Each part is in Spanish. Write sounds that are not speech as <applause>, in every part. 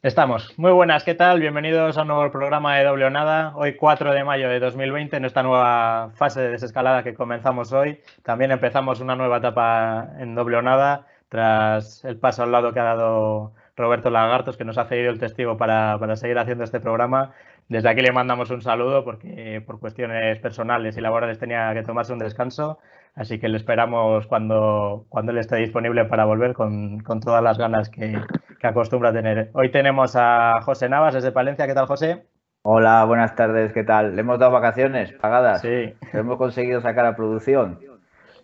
Estamos. Muy buenas, ¿qué tal? Bienvenidos a un nuevo programa de Doble o Nada. Hoy 4 de mayo de 2020, en esta nueva fase de desescalada que comenzamos hoy. También empezamos una nueva etapa en Doble o Nada tras el paso al lado que ha dado Roberto Lagartos, que nos ha cedido el testigo para, para seguir haciendo este programa. Desde aquí le mandamos un saludo porque por cuestiones personales y laborales tenía que tomarse un descanso. Así que le esperamos cuando, cuando él esté disponible para volver con, con todas las ganas que, que acostumbra tener. Hoy tenemos a José Navas desde Palencia. ¿Qué tal, José? Hola, buenas tardes. ¿Qué tal? Le hemos dado vacaciones pagadas. Sí. hemos conseguido sacar a producción.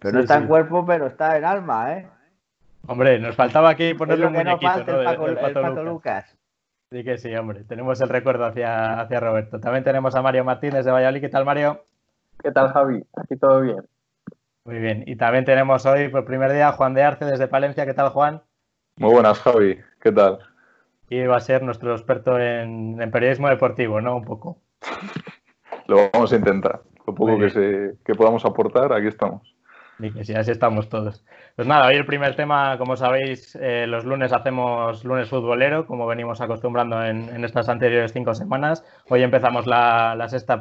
Pero no está en cuerpo, pero está en alma, ¿eh? Hombre, nos faltaba aquí ponerle un muñequito, no el, Paco, el, Pato, Lucas. Sí que sí, hombre. Tenemos el recuerdo hacia, hacia Roberto. También tenemos a Mario Martínez de Valladolid. ¿Qué tal, Mario? ¿Qué tal, Javi? Aquí todo bien. Muy bien. Y también tenemos hoy, por primer día, Juan de Arce desde Palencia. ¿Qué tal, Juan? Muy buenas, Javi. ¿Qué tal? Y va a ser nuestro experto en, periodismo deportivo, ¿no? Un poco. Lo vamos a intentar. Lo poco que, se, que podamos aportar, aquí estamos. Y que sí, así estamos todos. Pues nada, hoy el primer tema, como sabéis, eh, los lunes hacemos lunes futbolero, como venimos acostumbrando en, en estas anteriores cinco semanas. Hoy empezamos la, la, sexta,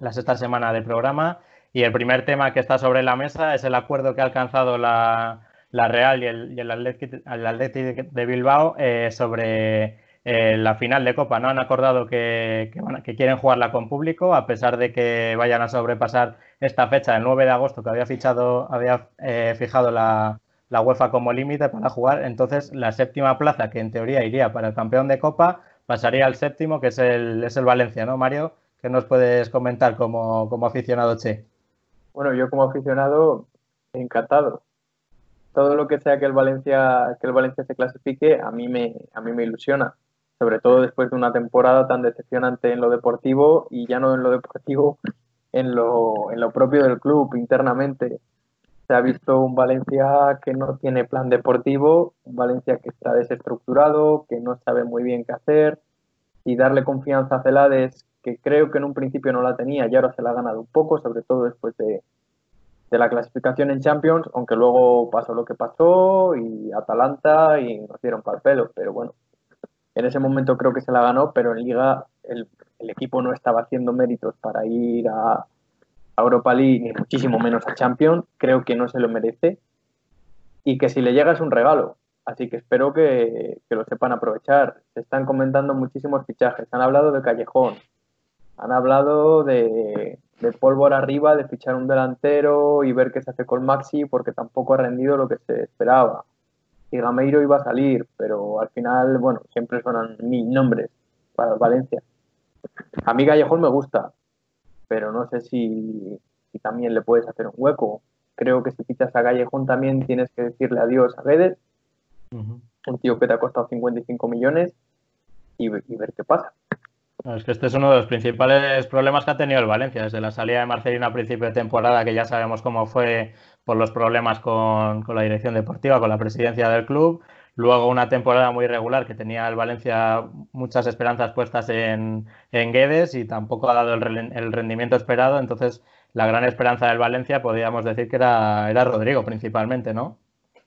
la sexta semana de programa y el primer tema que está sobre la mesa es el acuerdo que ha alcanzado la, Real y el, y Athletic, de Bilbao eh, sobre eh, la final de Copa. ¿no? Han acordado que, que, quieren jugarla con público, a pesar de que vayan a sobrepasar esta fecha, el 9 de agosto, que había, fichado, había eh, fijado la, la UEFA como límite para jugar. Entonces, la séptima plaza, que en teoría iría para el campeón de Copa, pasaría al séptimo, que es el, es el Valencia, ¿no, Mario? ¿Qué nos puedes comentar como, como aficionado Che? Bueno, yo como aficionado, encantado. Todo lo que sea que el Valencia, que el Valencia se clasifique, a mí me, a mí me ilusiona. Sobre todo después de una temporada tan decepcionante en lo deportivo y ya no en lo deportivo, en lo, en lo propio del club, internamente. Se ha visto un Valencia que no tiene plan deportivo, un Valencia que está desestructurado, que no sabe muy bien qué hacer y darle confianza a Celades que creo que en un principio no la tenía y ahora se la ha ganado un poco, sobre todo después de, la clasificación en Champions, aunque luego pasó lo que pasó y Atalanta y nos dieron para el pelo, pero bueno, en ese momento creo que se la ganó, pero en Liga el, equipo no estaba haciendo méritos para ir a, Europa League, ni muchísimo menos a Champions, creo que no se lo merece y que si le llega es un regalo. Así que espero que, que, lo sepan aprovechar. Se están comentando muchísimos fichajes. Han hablado de Callejón, han hablado de, de pólvora arriba, de fichar un delantero y ver qué se hace con Maxi, porque tampoco ha rendido lo que se esperaba. Y Gameiro iba a salir, pero al final, bueno, siempre suenan mil nombres para Valencia. A mí Gallejón me gusta, pero no sé si, si también le puedes hacer un hueco. Creo que si fichas a Gallejón también tienes que decirle adiós a Guedes, un tío que te ha costado 55 millones, y, y ver qué pasa. Es que este es uno de los principales problemas que ha tenido el Valencia, desde la salida de Marcelino a principio de temporada, que ya sabemos cómo fue por los problemas con, la dirección deportiva, con la presidencia del club. Luego una temporada muy regular que tenía el Valencia muchas esperanzas puestas en, en Guedes y tampoco ha dado el, rendimiento esperado. Entonces, la gran esperanza del Valencia podríamos decir que era, era Rodrigo principalmente, ¿no?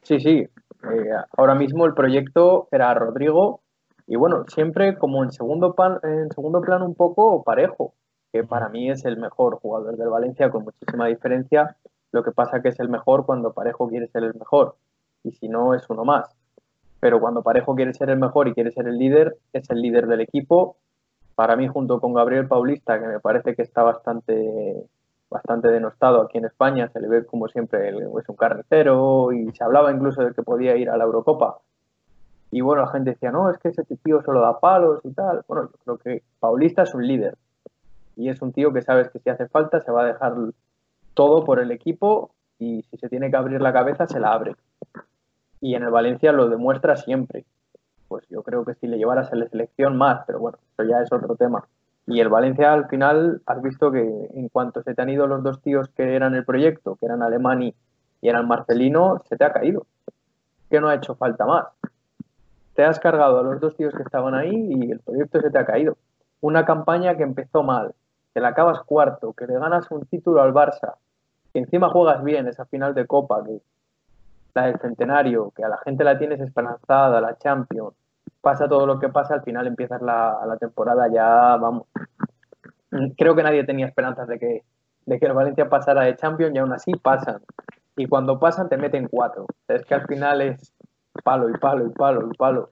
Sí, sí. Eh, ahora mismo el proyecto era Rodrigo y bueno, siempre como en segundo, pan, en segundo plano un poco parejo, que para mí es el mejor jugador del Valencia con muchísima diferencia. Lo que pasa que es el mejor cuando Parejo quiere ser el mejor y si no es uno más. Pero cuando Parejo quiere ser el mejor y quiere ser el líder, es el líder del equipo. Para mí, junto con Gabriel Paulista, que me parece que está bastante, bastante denostado aquí en España, se le ve como siempre es un carnicero y se hablaba incluso de que podía ir a la Eurocopa y bueno, la gente decía, no, es que ese tío solo da palos y tal. Bueno, yo creo que Paulista es un líder. Y es un tío que sabes que si hace falta se va a dejar todo por el equipo y si se tiene que abrir la cabeza se la abre. Y en el Valencia lo demuestra siempre. Pues yo creo que si le llevaras a la selección más, pero bueno, eso ya es otro tema. Y el Valencia al final has visto que en cuanto se te han ido los dos tíos que eran el proyecto, que eran Alemani y eran Marcelino, se te ha caído que no ha hecho falta más. Te has cargado a los dos tíos que estaban ahí y el proyecto se te ha caído. Una campaña que empezó mal, que la acabas cuarto, que le ganas un título al Barça, que encima juegas bien esa final de Copa, que la del centenario, que a la gente la tienes esperanzada, la Champions, pasa todo lo que pasa, al final empiezas la, la temporada ya, vamos. Creo que nadie tenía esperanzas de que, de que el Valencia pasara de Champions y aún así pasan. Y cuando pasan te meten cuatro. Es que al final es palo y palo y palo y palo.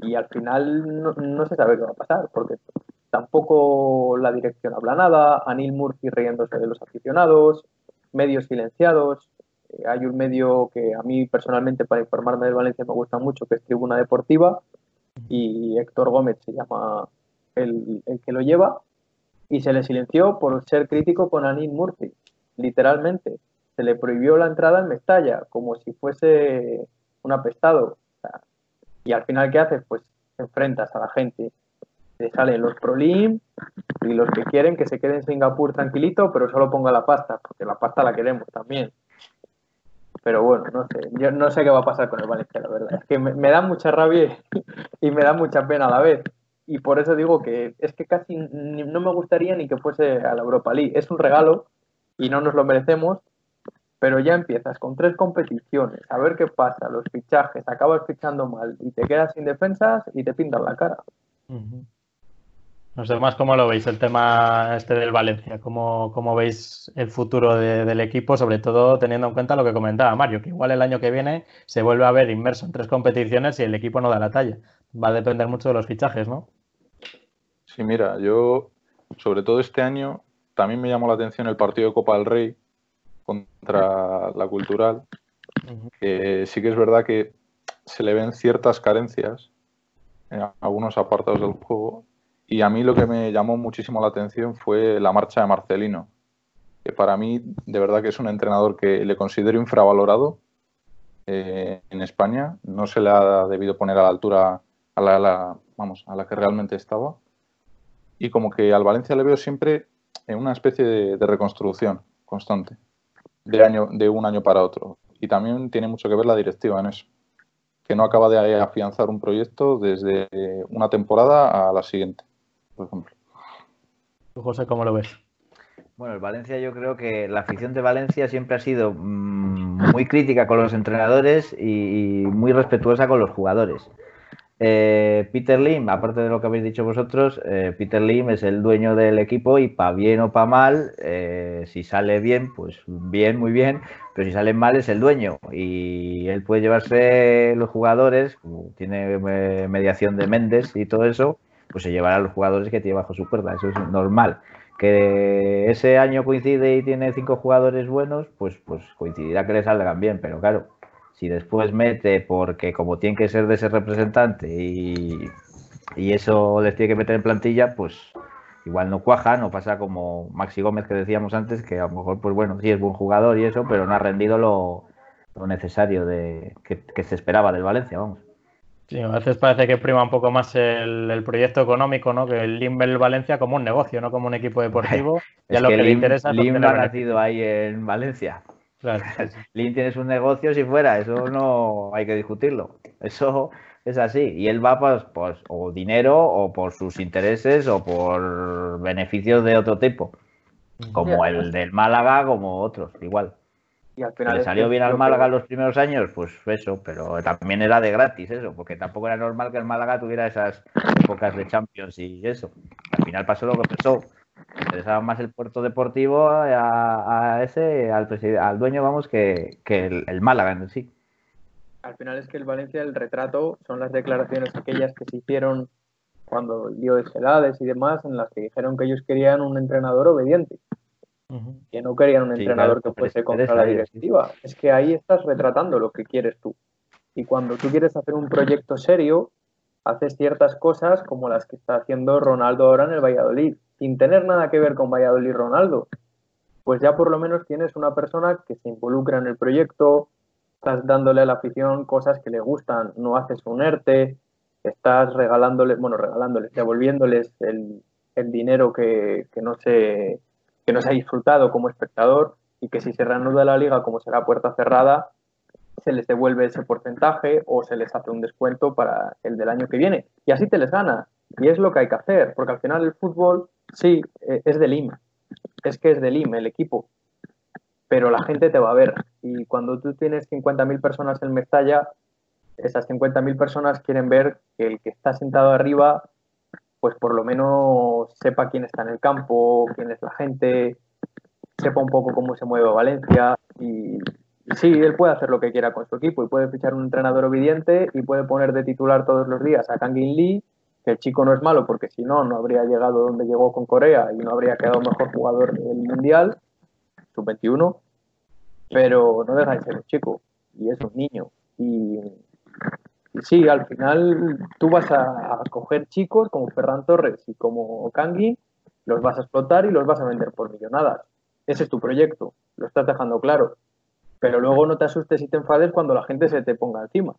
Y al final no, no se sabe qué va a pasar, porque tampoco la dirección habla nada, Anil Murphy riéndose de los aficionados, medios silenciados. Hay un medio que a mí personalmente para informarme del Valencia me gusta mucho, que es Tribuna Deportiva, y Héctor Gómez se llama el, que lo lleva, y se le silenció por ser crítico con Anil Murphy, literalmente. Se le prohibió la entrada en Mestalla, como si fuese un apestado. y al final, ¿qué haces? Pues enfrentas a la gente te salen los Prolim y los que quieren que se quede en Singapur tranquilito, pero solo ponga la pasta, porque la pasta la queremos también. Pero bueno, no sé, yo no sé qué va a pasar con el Valencia, la verdad. Es que me, da mucha rabia <laughs> y me da mucha pena a la vez. Y por eso digo que es que casi no me gustaría ni que fuese a la Europa League. Es un regalo y no nos lo merecemos, pero ya empiezas con tres competiciones, a ver qué pasa, los fichajes, acabas fichando mal y te quedas sin defensas y te pintan la cara. Sé más cómo lo veis el tema este del Valencia, cómo, cómo veis el futuro del equipo, sobre todo teniendo en cuenta lo que comentaba Mario, que igual el año que viene se vuelve a ver inmerso en tres competiciones y el equipo no da la talla. Va a depender mucho de los fichajes, ¿no? Sí, mira, yo sobre todo este año también me llamó la atención el partido de Copa del Rey contra la Cultural, que sí que es verdad que se le ven ciertas carencias en algunos apartados del juego y a mí lo que me llamó muchísimo la atención fue la marcha de Marcelino, que para mí de verdad que es un entrenador que le considero infravalorado eh, en España. No se le ha debido poner a la altura a la, vamos, a la que realmente estaba. Y como que al Valencia le veo siempre en una especie de, de reconstrucción constante, de, año, de un año para otro. Y también tiene mucho que ver la directiva en eso que no acaba de afianzar un proyecto desde una temporada a la siguiente por ejemplo. José, cómo lo ves? Bueno, el Valencia yo creo que la afición de Valencia siempre ha sido mm, muy crítica con los entrenadores y, muy respetuosa con los jugadores. Eh, Peter Lim, aparte de lo que habéis dicho vosotros, eh, Peter Lim es el dueño del equipo y para bien o para mal, eh, si sale bien, pues bien, muy bien, pero si sale mal es el dueño y él puede llevarse los jugadores, tiene mediación de Méndez y todo eso, pues se llevará a los jugadores que tiene bajo su cuerda. Eso es normal. Que ese año coincide y tiene cinco jugadores buenos, pues, pues coincidirá que le salgan bien, pero claro, si después mete porque como tiene que ser de ese representante y, eso les tiene que meter en plantilla, pues igual no cuaja, no pasa como Maxi Gómez que decíamos antes, que a lo mejor, pues bueno, sí es buen jugador y eso, pero no ha rendido lo, necesario de que se esperaba del Valencia, vamos. Sí, a veces parece que prima un poco más el, proyecto económico, ¿no? Que el Limbel Valencia como un negocio, no como un equipo deportivo. <laughs> ya lo que, le interesa es Lim ha nacido ahí en Valencia. Claro, <laughs> Lim tienes un negocio si fuera, eso no hay que discutirlo. Eso es así. Y él va pues, pues o dinero o por sus intereses o por beneficios de otro tipo. Como el del Málaga, como otros, igual. Y al final. ¿Le salió bien al Málaga los primeros años? Pues eso, pero también era de gratis eso, porque tampoco era normal que el Málaga tuviera esas épocas de Champions y eso. Al final pasó lo que pasó. Interesaba más el puerto deportivo a, ese, al, al dueño, vamos, que, el, Málaga en sí. Al final es que el Valencia, el retrato, son las declaraciones aquellas que se hicieron cuando dio edades y demás, en las que dijeron que ellos querían un entrenador obediente que no querían un entrenador que fuese contra la directiva. Es que ahí estás retratando lo que quieres tú. Y cuando tú quieres hacer un proyecto serio, haces ciertas cosas como las que está haciendo Ronaldo ahora en el Valladolid, sin tener nada que ver con Valladolid Ronaldo. Pues ya por lo menos tienes una persona que se involucra en el proyecto, estás dándole a la afición cosas que le gustan, no haces un ERTE, estás regalándoles, bueno, regalándoles, devolviéndoles el, el dinero que, que no se que no se ha disfrutado como espectador y que si se reanuda la liga como será puerta cerrada, se les devuelve ese porcentaje o se les hace un descuento para el del año que viene. Y así te les gana. Y es lo que hay que hacer, porque al final el fútbol, sí, eh, es de Lima. Es que es de Lima el equipo. Pero la gente te va a ver. Y cuando tú tienes 50.000 personas en Mestalla, esas 50.000 personas quieren ver que el que está sentado arriba, pues por lo menos sepa quién está en el campo, quién es la gente, sepa un poco cómo se mueve Valencia y, sí, él puede hacer lo que quiera con su equipo y puede fichar un entrenador obediente y puede poner de titular todos los días a Kangin Lee, que el chico no es malo porque si no, no habría llegado donde llegó con Corea y no habría quedado mejor jugador del Mundial, sub-21, pero no deja de ser un chico y es un niño. Y, sí, al final tú vas a, coger chicos como Ferran Torres y como Kangui, los vas a explotar y los vas a vender por millonadas ese es tu proyecto, lo estás dejando claro. Pero luego no te asustes y te enfades cuando la gente se te ponga encima.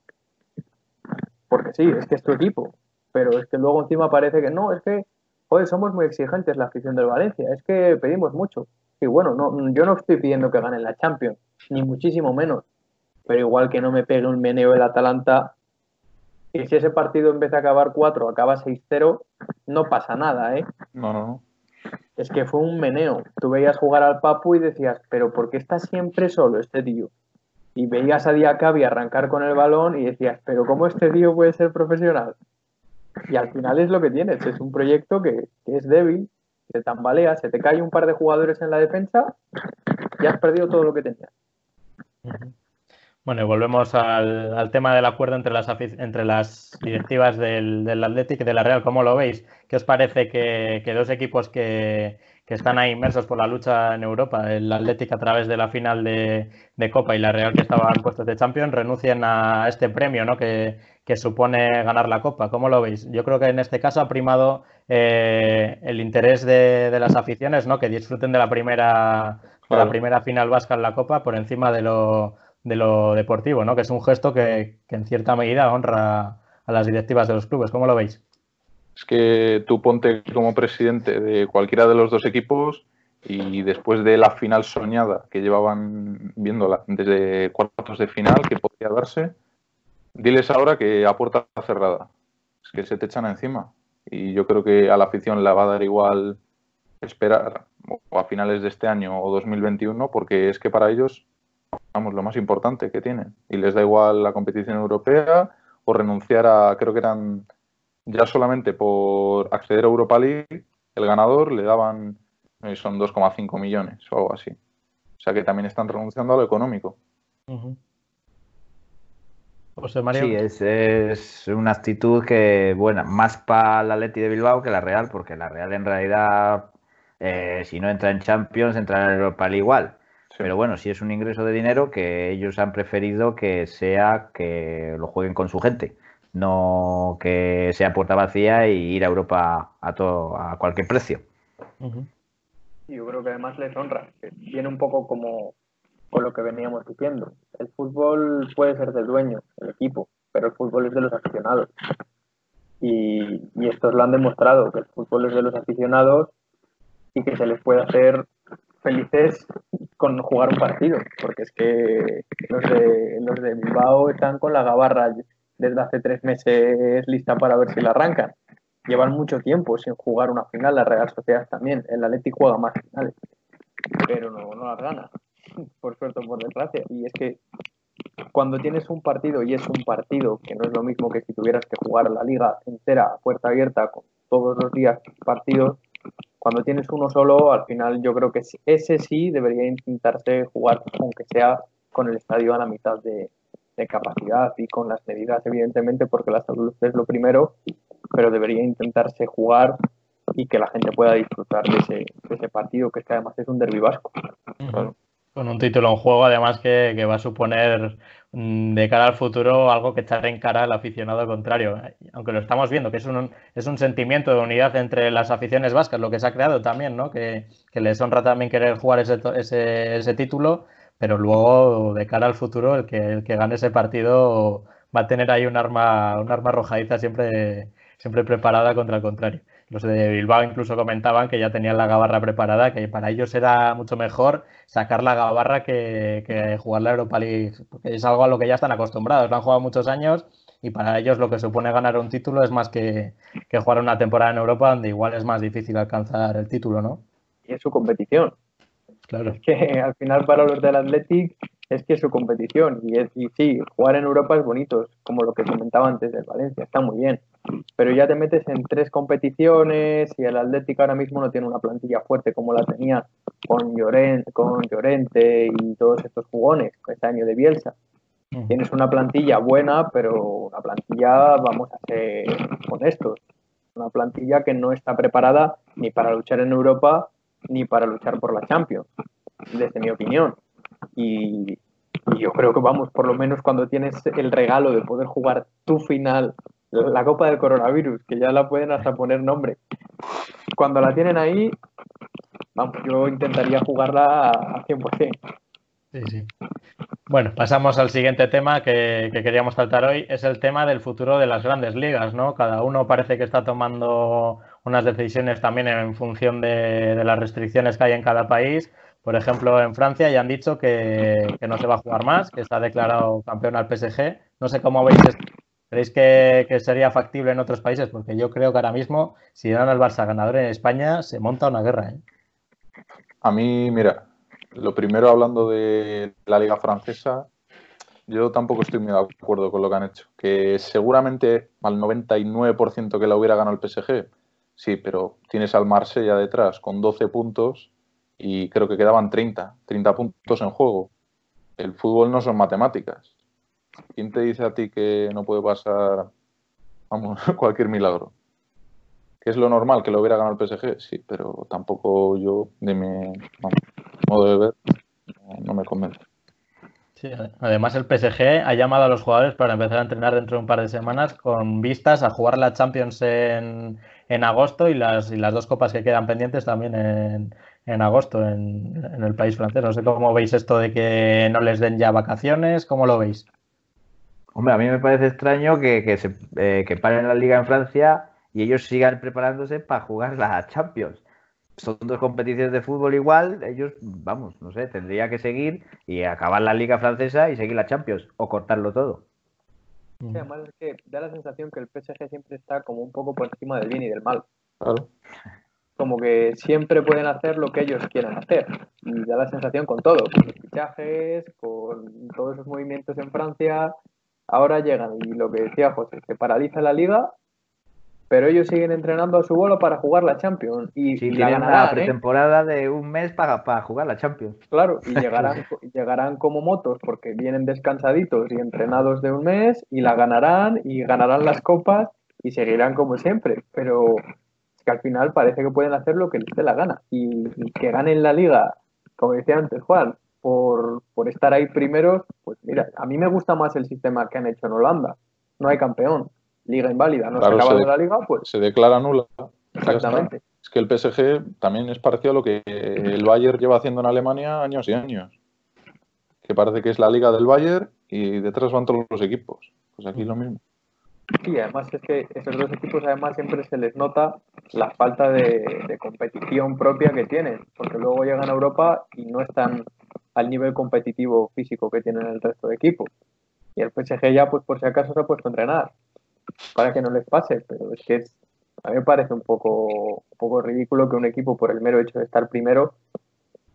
Porque sí, es que es tu equipo. Pero es que luego encima parece que no, es que, joder, somos muy exigentes la afición del Valencia, es que pedimos mucho. Y bueno, no, yo no estoy pidiendo que ganen la Champions, ni muchísimo menos. Pero igual que no me pegue un meneo el Atalanta, y si ese partido en vez de acabar 4 acaba 6-0, no pasa nada, ¿eh? No, no, no es que fue un meneo. Tú veías jugar al Papu y decías, pero ¿por qué está siempre solo este tío? Y veías a Diacabi arrancar con el balón y decías, pero ¿cómo este tío puede ser profesional? Y al final es lo que tienes, es un proyecto que, es débil, se tambalea, se te cae un par de jugadores en la defensa y has perdido todo lo que tenías. Bueno, y volvemos al, tema del acuerdo entre las, entre las directivas del, del Athletic y de la Real. ¿Cómo lo veis? ¿Qué os parece que, dos equipos que, están ahí inmersos por la lucha en Europa, el Athletic a través de la final de, Copa y la Real que estaban puestos de Champions, renuncien a este premio ¿no? que, supone ganar la Copa? ¿Cómo lo veis? Yo creo que en este caso ha primado eh, el interés de, las aficiones, ¿no? que disfruten de la primera, de la primera final vasca en la Copa por encima de lo de lo deportivo, ¿no? Que es un gesto que, en cierta medida honra a las directivas de los clubes. ¿Cómo lo veis? Es que tú ponte como presidente de cualquiera de los dos equipos y después de la final soñada que llevaban viéndola desde cuartos de final que podría darse, diles ahora que a puerta cerrada. Es que se te echan encima. Y yo creo que a la afición le va a dar igual esperar o a finales de este año o 2021 porque es que para ellos vamos, lo más importante que tienen. Y les da igual la competición europea o renunciar a, creo que eran ya solamente por acceder a Europa League, el ganador le daban, eh, son 2,5 millones o algo así. O sea que también están renunciando a lo económico. José María. Sí, es, es, una actitud que, bueno, más para la Atleti de Bilbao que la Real, porque la Real en realidad, eh, si no entra en Champions, entra en Europa League igual. Pero bueno, si es un ingreso de dinero que ellos han preferido que sea que lo jueguen con su gente, no que sea puerta vacía y ir a Europa a, todo, a cualquier precio. Yo creo que además les honra, viene un poco como con lo que veníamos diciendo. El fútbol puede ser del dueño, del equipo, pero el fútbol es de los aficionados. Y, y estos lo han demostrado, que el fútbol es de los aficionados y que se les puede hacer felices con jugar un partido, porque es que los de, los de Bilbao están con la gabarra desde hace tres meses lista para ver si la arrancan. Llevan mucho tiempo sin jugar una final, la Real Sociedad también. El Atlético juega más finales, pero no, no las gana, <laughs> por suerte o por desgracia. Y es que cuando tienes un partido y es un partido que no es lo mismo que si tuvieras que jugar la liga entera a puerta abierta con todos los días partidos, cuando tienes uno solo, al final yo creo que ese sí debería intentarse jugar, aunque sea con el estadio a la mitad de, capacidad y con las medidas, evidentemente, porque la salud es lo primero, pero debería intentarse jugar y que la gente pueda disfrutar de ese, ese partido, que es que además es un derbi vasco. Con un título en juego, además, que, que va a suponer Mm, de cara al futuro algo que echarle en cara al aficionado contrario. Aunque lo estamos viendo, que es un, es un sentimiento de unidad entre las aficiones vascas, lo que se ha creado también, ¿no? que, que les honra también querer jugar ese, ese, ese, título, pero luego de cara al futuro el que, el que gane ese partido va a tener ahí un arma, un arma arrojadiza siempre, siempre preparada contra el contrario. Los de Bilbao incluso comentaban que ya tenían la gabarra preparada, que para ellos era mucho mejor sacar la gabarra que, jugar la Europa League, porque es algo a lo que ya están acostumbrados, lo han jugado muchos años y para ellos lo que supone ganar un título es más que, que jugar una temporada en Europa donde igual es más difícil alcanzar el título, ¿no? Y es su competición. Claro. Es que al final para los del Athletic es que es su competición. Y, es, y sí, jugar en Europa es bonito, como lo que comentaba antes del Valencia, está muy bien. Pero ya te metes en tres competiciones y el Athletic ahora mismo no tiene una plantilla fuerte como la tenía con, Llorente, con Llorente y todos estos jugones, este año de Bielsa. Tienes una plantilla buena, pero una plantilla, vamos a ser honestos, una plantilla que no está preparada ni para luchar en Europa ni para luchar por la Champions, desde mi opinión. Y, yo creo que vamos, por lo menos cuando tienes el regalo de poder jugar tu final, la Copa del Coronavirus, que ya la pueden hasta poner nombre, cuando la tienen ahí, vamos, yo intentaría jugarla a 100%. Sí, sí. Bueno, pasamos al siguiente tema que, queríamos tratar hoy. Es el tema del futuro de las grandes ligas, ¿no? Cada uno parece que está tomando unas decisiones también en función de, las restricciones que hay en cada país. Por ejemplo, en Francia ya han dicho que, no se va a jugar más, que está declarado campeón al PSG. No sé cómo veis esto. ¿Creéis que, sería factible en otros países? Porque yo creo que ahora mismo, si dan al Barça ganador en España, se monta una guerra. ¿eh? A mí, mira, lo primero hablando de la liga francesa, yo tampoco estoy muy de acuerdo con lo que han hecho. Que seguramente al 99% que la hubiera ganado el PSG, sí, pero tienes al Marsella detrás con 12 puntos y creo que quedaban 30, 30 puntos en juego. El fútbol no son matemáticas. ¿Quién te dice a ti que no puede pasar, vamos, <laughs> cualquier milagro? ¿Que es lo normal que lo hubiera ganado el PSG? Sí, pero tampoco yo, de mi modo de ver, no me convence. Sí, además el PSG ha llamado a los jugadores para empezar a entrenar dentro de un par de semanas con vistas a jugar la Champions en, en agosto y las, y las dos copas que quedan pendientes también en, en agosto en, en, el país francés. No sé cómo veis esto de que no les den ya vacaciones, ¿cómo lo veis? Hombre, a mí me parece extraño que, que, se, eh, que paren la liga en Francia y ellos sigan preparándose para jugar la Champions son dos competiciones de fútbol igual, ellos, vamos, no sé, tendría que seguir y acabar la liga francesa y seguir la Champions o cortarlo todo. además es que da la sensación que el PSG siempre está como un poco por encima del bien y del mal. Como que siempre pueden hacer lo que ellos quieran hacer. Y da la sensación con todo, con los fichajes, con todos esos movimientos en Francia. Ahora llegan y lo que decía José, se paraliza la liga pero ellos siguen entrenando a su bolo para jugar la Champions. Y, sí, la ganarán, ¿eh? pretemporada de un mes para, para, jugar la Champions. Claro, y <laughs> llegarán, llegarán como motos porque vienen descansaditos y entrenados de un mes y la ganarán y ganarán las copas y seguirán como siempre. Pero que al final parece que pueden hacer lo que les dé la gana. Y, que ganen la liga, como decía antes Juan, por, por estar ahí primeros, pues mira, a mí me gusta más el sistema que han hecho en Holanda. No hay campeón liga inválida, no se acaba de la liga, pues. Se declara nula. Exactamente. Es que el PSG también es parecido a lo que el Bayern lleva haciendo en Alemania años y años. Que parece que es la liga del Bayern y detrás van todos los equipos. Pues aquí lo mismo. Sí, además es que esos dos equipos además siempre se les nota la falta de, competición propia que tienen, porque luego llegan a Europa y no están al nivel competitivo físico que tienen el resto de equipos. Y el PSG ya, pues por si acaso, se ha puesto a entrenar para que no les pase, pero es que a mí me parece un poco, un poco ridículo que un equipo por el mero hecho de estar primero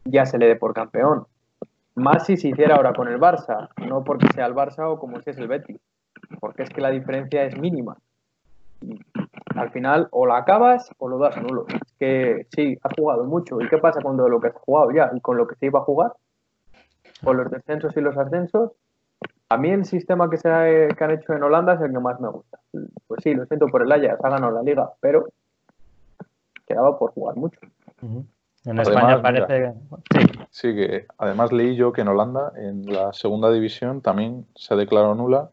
ya se le dé por campeón. Más si se hiciera ahora con el Barça, no porque sea el Barça o como si es el Betis, porque es que la diferencia es mínima. Al final, o la acabas o lo das nulo. Es que sí, has jugado mucho. ¿Y qué pasa con todo lo que has jugado ya y con lo que se iba a jugar? Con los descensos y los ascensos, a mí el sistema que, se han hecho en Holanda es el que más me gusta. Pues sí, lo siento por el Ajax, ha ganado la liga, pero quedaba por jugar mucho. En España parece sí. sí. que además leí yo que en Holanda, en la segunda división, también se declaró nula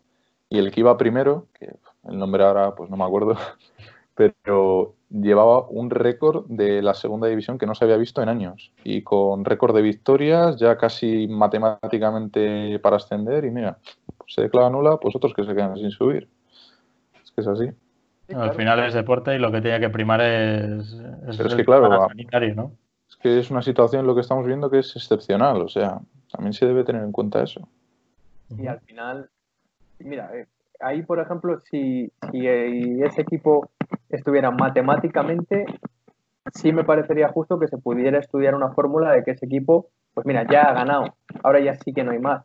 y el que iba primero, que el nombre ahora pues no me acuerdo, <laughs> pero llevaba un récord de la segunda división que no se había visto en años y con récord de victorias ya casi matemáticamente para ascender y mira, pues se declara nula, pues otros que se quedan sin subir. Es que es así. Al final es deporte y lo que tiene que primar es, es, es que, claro, sanitario, ¿no? Es que es una situación lo que estamos viendo que es excepcional, o sea, también se debe tener en cuenta eso. Y al final, mira, eh, ahí por ejemplo, si, si ese equipo estuviera matemáticamente, sí me parecería justo que se pudiera estudiar una fórmula de que ese equipo, pues mira, ya ha ganado, ahora ya sí que no hay más.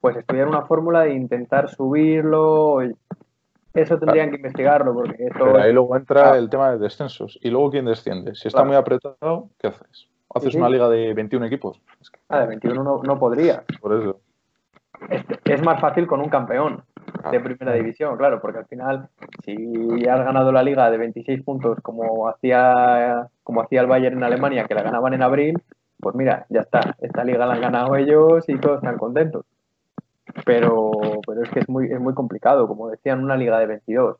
Pues estudiar una fórmula de intentar subirlo, eso tendrían que investigarlo. porque Pero ahí luego entra el tema de descensos. ¿Y luego quién desciende? Si está muy apretado, ¿qué haces? ¿Haces una liga de 21 equipos? Ah, de 21 no, podría. Por eso. Es, más fácil con un campeón de primera división, claro, porque al final, si has ganado la liga de 26 puntos como hacía, como hacía el Bayern en Alemania, que la ganaban en abril, pues mira, ya está. Esta liga la han ganado ellos y todos están contentos pero, pero es que es muy, es muy complicado, como decían, una liga de 22.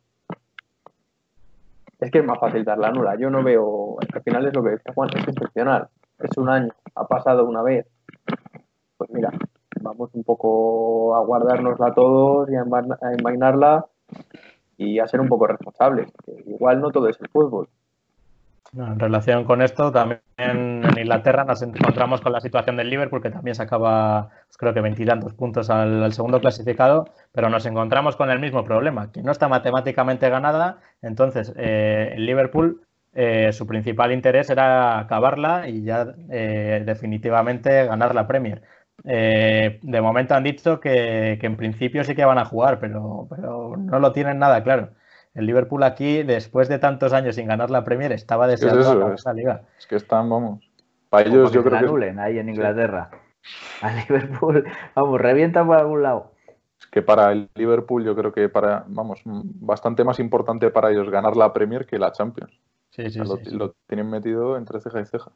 Es que es más fácil dar la nula. Yo no veo, al final es lo que decía Juan, es excepcional. Es un año, ha pasado una vez. Pues mira, vamos un poco a guardárnosla todos y a envainarla y a ser un poco responsables. igual no todo es el fútbol. En relación con esto, también en Inglaterra nos encontramos con la situación del Liverpool, que también sacaba, pues creo que veintitantos puntos al, segundo clasificado, pero nos encontramos con el mismo problema, que no está matemáticamente ganada. Entonces, eh, el Liverpool, eh, su principal interés era acabarla y ya eh, definitivamente ganar la Premier. De momento han dicho que, en principio sí que van a jugar, pero, pero no lo tienen nada claro. El Liverpool aquí, después de tantos años sin ganar la Premier, estaba deseando es esa liga. Es que están, vamos. Para ellos yo creo que... ahí en Inglaterra. <laughs> A Liverpool, vamos, revienta por algún lado. Es que para el Liverpool yo creo que para, vamos, bastante más importante para ellos ganar la Premier que la Champions. Sí, sí, lo, sí, lo, tienen metido entre ceja y ceja.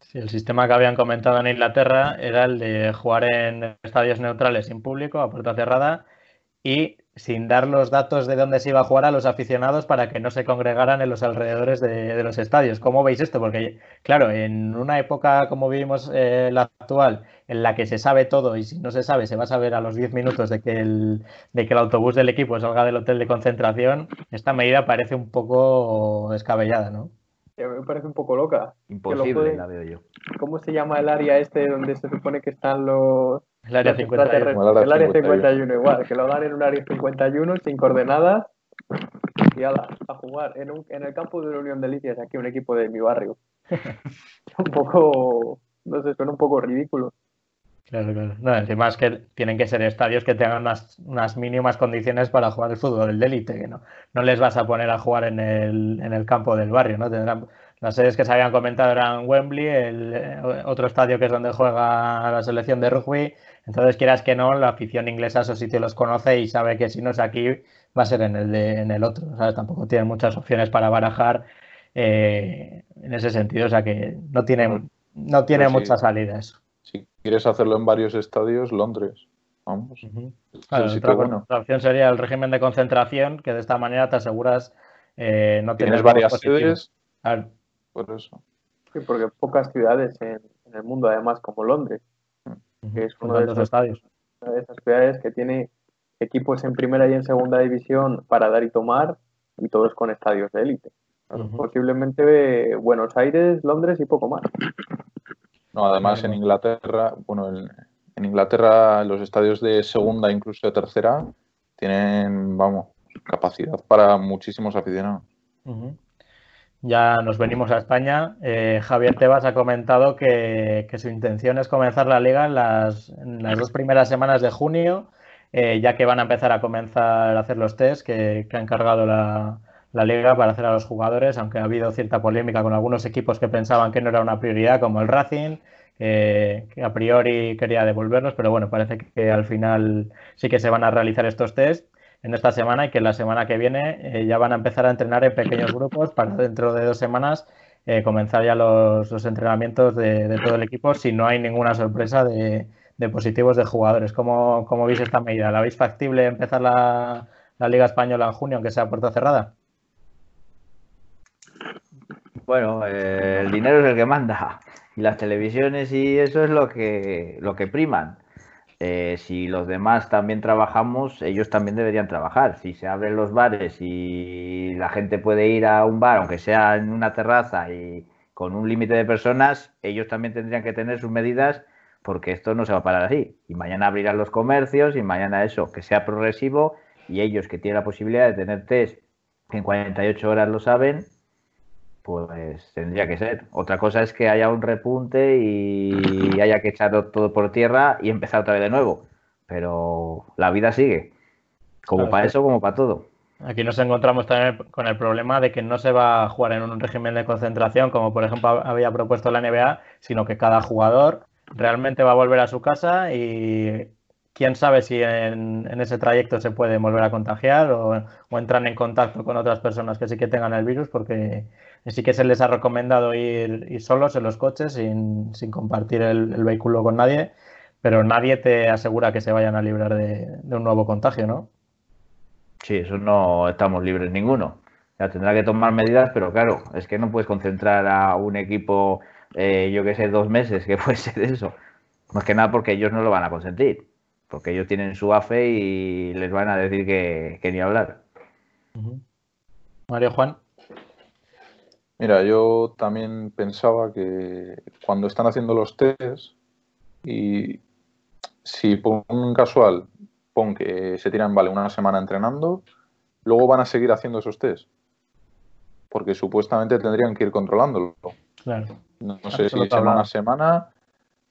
Sí, el sistema que habían comentado en Inglaterra era el de jugar en estadios neutrales sin público, a puerta cerrada, y sin dar los datos de dónde se iba a jugar a los aficionados para que no se congregaran en los alrededores de, los estadios. ¿Cómo veis esto? Porque, claro, en una época como vivimos eh, la actual, en la que se sabe todo y si no se sabe, se va a saber a los 10 minutos de que, el, de que el autobús del equipo salga del hotel de concentración, esta medida parece un poco descabellada, ¿no? Me parece un poco loca. Imposible, la veo yo. ¿Cómo se llama el área este donde se supone que están los el área 51. El área 51 igual, que lo hagan en un área 51 sin coordenadas y ala, a jugar en, un, en el campo de la Unión de Licias, aquí un equipo de mi barrio. <laughs> un poco, no sé, suena un poco ridículo. Claro, claro. No, encima es que tienen que ser estadios que tengan unas, unas mínimas condiciones para jugar el fútbol de élite, que no, no les vas a poner a jugar en el, en el campo del barrio, ¿no? Tendrán las sedes que se habían comentado eran Wembley, el eh, otro estadio que es donde juega la selección de rugby. Entonces, quieras que no, la afición inglesa esos sitios los conoce y sabe que si no es aquí, va a ser en el, de, en el otro. Tampoco tienen muchas opciones para barajar eh, en ese sentido. O sea que no tiene, no tiene mucha salida eso. Quieres hacerlo en varios estadios, Londres. Vamos. otra, opción sería el régimen de concentración, que de esta manera te aseguras eh, no Tienes varias sedes por eso. Sí, porque pocas ciudades en, el mundo, además, como Londres, que es uno de, esos, estadios. una de esas ciudades que tiene equipos en primera y en segunda división para dar y tomar, y todos con estadios de élite. Posiblemente Buenos Aires, Londres y poco más. No, además en Inglaterra, bueno, en, Inglaterra los estadios de segunda, incluso de tercera, tienen, vamos, capacidad para muchísimos aficionados. Ya nos venimos a España. Eh, Javier Tebas ha comentado que, su intención es comenzar la liga en las, dos primeras semanas de junio, eh, ya que van a empezar a comenzar a hacer los test que, ha encargado la, liga para hacer a los jugadores, aunque ha habido cierta polémica con algunos equipos que pensaban que no era una prioridad, como el Racing, que a priori quería devolverlos, pero bueno, parece que al final sí que se van a realizar estos test en esta semana y que la semana que viene eh, ya van a empezar a entrenar en pequeños grupos para dentro de dos semanas eh, comenzar ya los, entrenamientos de, todo el equipo si no hay ninguna sorpresa de, positivos de jugadores. ¿Cómo, ¿Cómo, veis esta medida? ¿La veis factible empezar la, Liga Española en junio, aunque sea puerta cerrada? Bueno, eh, el dinero es el que manda y las televisiones y eso es lo que, lo que priman. eh, si los demás también trabajamos, ellos también deberían trabajar. Si se abren los bares y la gente puede ir a un bar, aunque sea en una terraza y con un límite de personas, ellos también tendrían que tener sus medidas porque esto no se va a parar así. Y mañana abrirán los comercios y mañana eso, que sea progresivo y ellos que tienen la posibilidad de tener test que en 48 horas lo saben, pues tendría que ser. Otra cosa es que haya un repunte y <clears throat> haya que echarlo todo por tierra y empezar otra vez de nuevo. Pero la vida sigue, como para eso como para todo. Aquí nos encontramos también con el problema de que no se va a jugar en un régimen de concentración, como por ejemplo había propuesto la NBA, sino que cada jugador realmente va a volver a su casa y quién sabe si en, ese trayecto se puede volver a contagiar o, entran en contacto con otras personas que sí que tengan el virus, porque sí que se les ha recomendado ir, solos en los coches sin, compartir el, vehículo con nadie, pero nadie te asegura que se vayan a librar de, un nuevo contagio, ¿no? Sí, eso no estamos libres ninguno. Ya tendrá que tomar medidas, pero claro, es que no puedes concentrar a un equipo, eh, yo que sé, dos meses, que <laughs> puede ser eso. Más que nada porque ellos no lo van a consentir, porque ellos tienen su AFE y les van a decir que, ni hablar. Mario Juan. Mira, yo también pensaba que cuando están haciendo los test y si por un casual pon que se tiran, vale, una semana entrenando, luego van a seguir haciendo esos test. Porque supuestamente tendrían que ir controlándolo. Claro. No, sé si semana a semana,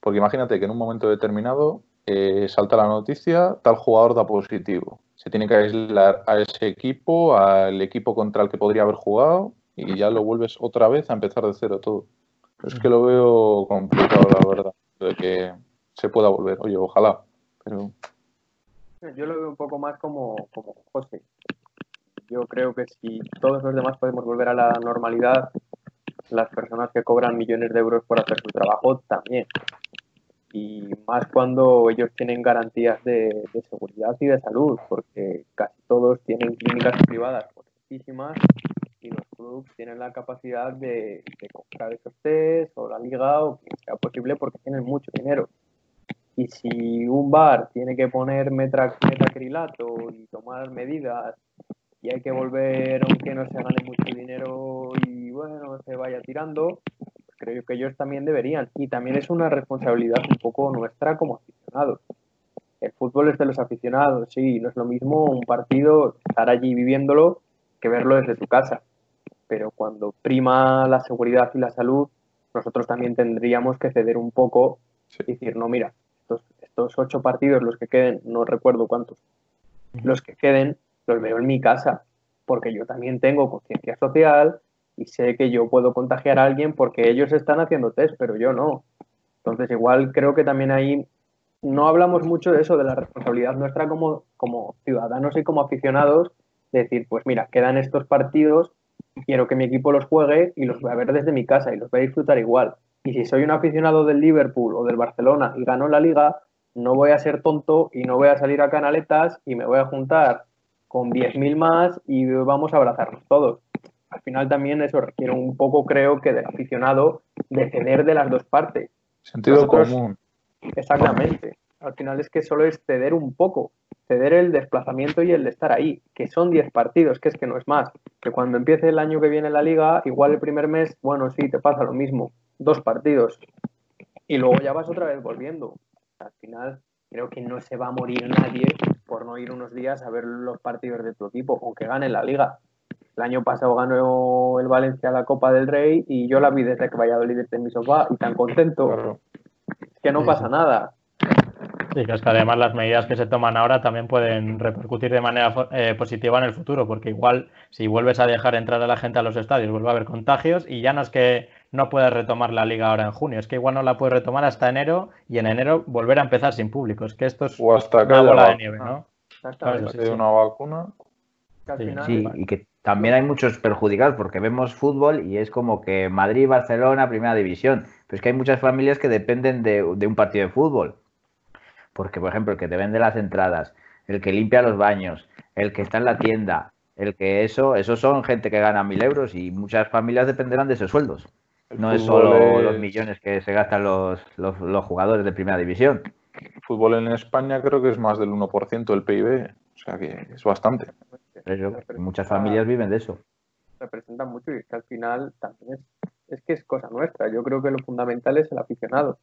porque imagínate que en un momento determinado eh, salta la noticia, tal jugador da positivo. Se tiene que aislar a ese equipo, al equipo contra el que podría haber jugado y ya lo vuelves otra vez a empezar de cero todo. Es que lo veo complicado, la verdad, de que se pueda volver. Oye, ojalá, pero... Yo lo veo un poco más como, como José. Yo creo que si todos los demás podemos volver a la normalidad, las personas que cobran millones de euros por hacer su trabajo también. Y más cuando ellos tienen garantías de, de seguridad y de salud, porque casi todos tienen clínicas privadas los clubes tienen la capacidad de, comprar esos test o la liga o que sea posible porque tienen mucho dinero. Y si un bar tiene que poner metacrilato y tomar medidas y hay que volver aunque no se gane mucho dinero y bueno, se vaya tirando, pues creo que ellos también deberían. Y también es una responsabilidad un poco nuestra como aficionados. El fútbol es de los aficionados, sí, no es lo mismo un partido, estar allí viviéndolo que verlo desde tu casa pero cuando prima la seguridad y la salud, nosotros también tendríamos que ceder un poco y decir, no, mira, estos, estos ocho partidos, los que queden, no recuerdo cuántos, los que queden, los veo en mi casa, porque yo también tengo conciencia social y sé que yo puedo contagiar a alguien porque ellos están haciendo test, pero yo no. Entonces, igual creo que también ahí no hablamos mucho de eso, de la responsabilidad nuestra como, como ciudadanos y como aficionados, de decir, pues mira, quedan estos partidos, quiero que mi equipo los juegue y los voy a ver desde mi casa y los voy a disfrutar igual. Y si soy un aficionado del Liverpool o del Barcelona y gano la liga, no voy a ser tonto y no voy a salir a canaletas y me voy a juntar con 10.000 más y vamos a abrazarnos todos. Al final también eso requiere un poco, creo que del aficionado, de ceder de las dos partes. Sentido común. Exactamente. Al final es que solo es ceder un poco ceder el desplazamiento y el de estar ahí, que son 10 partidos, que es que no es más. Que cuando empiece el año que viene la liga, igual el primer mes, bueno, sí, te pasa lo mismo, dos partidos. Y luego ya vas otra vez volviendo. Al final, creo que no se va a morir nadie por no ir unos días a ver los partidos de tu equipo, aunque gane la liga. El año pasado ganó el Valencia la Copa del Rey y yo la vi desde que Valladolid en mi sofá y tan contento. que no pasa nada. Sí, que es que además las medidas que se toman ahora también pueden repercutir de manera eh, positiva en el futuro, porque igual si vuelves a dejar entrar a la gente a los estadios, vuelve a haber contagios y ya no es que no puedas retomar la liga ahora en junio, es que igual no la puedes retomar hasta enero y en enero volver a empezar sin público. Es que esto es una bola de nieve, ¿no? Exactamente. una vacuna. Sí, y que también hay muchos perjudicados porque vemos fútbol y es como que Madrid, Barcelona, primera división. Pero es que hay muchas familias que dependen de un partido de fútbol porque, por ejemplo, el que te vende las entradas, el que limpia los baños, el que está en la tienda, el que eso, esos son gente que gana mil euros y muchas familias dependerán de esos sueldos. no es solo los millones que se gastan los, los, jugadores de primera división. fútbol en España creo que es más del 1% del PIB, o sea que es bastante. muchas familias viven de eso. Representa mucho y es que al final también es, es que es cosa nuestra. Yo creo que lo fundamental es el aficionado.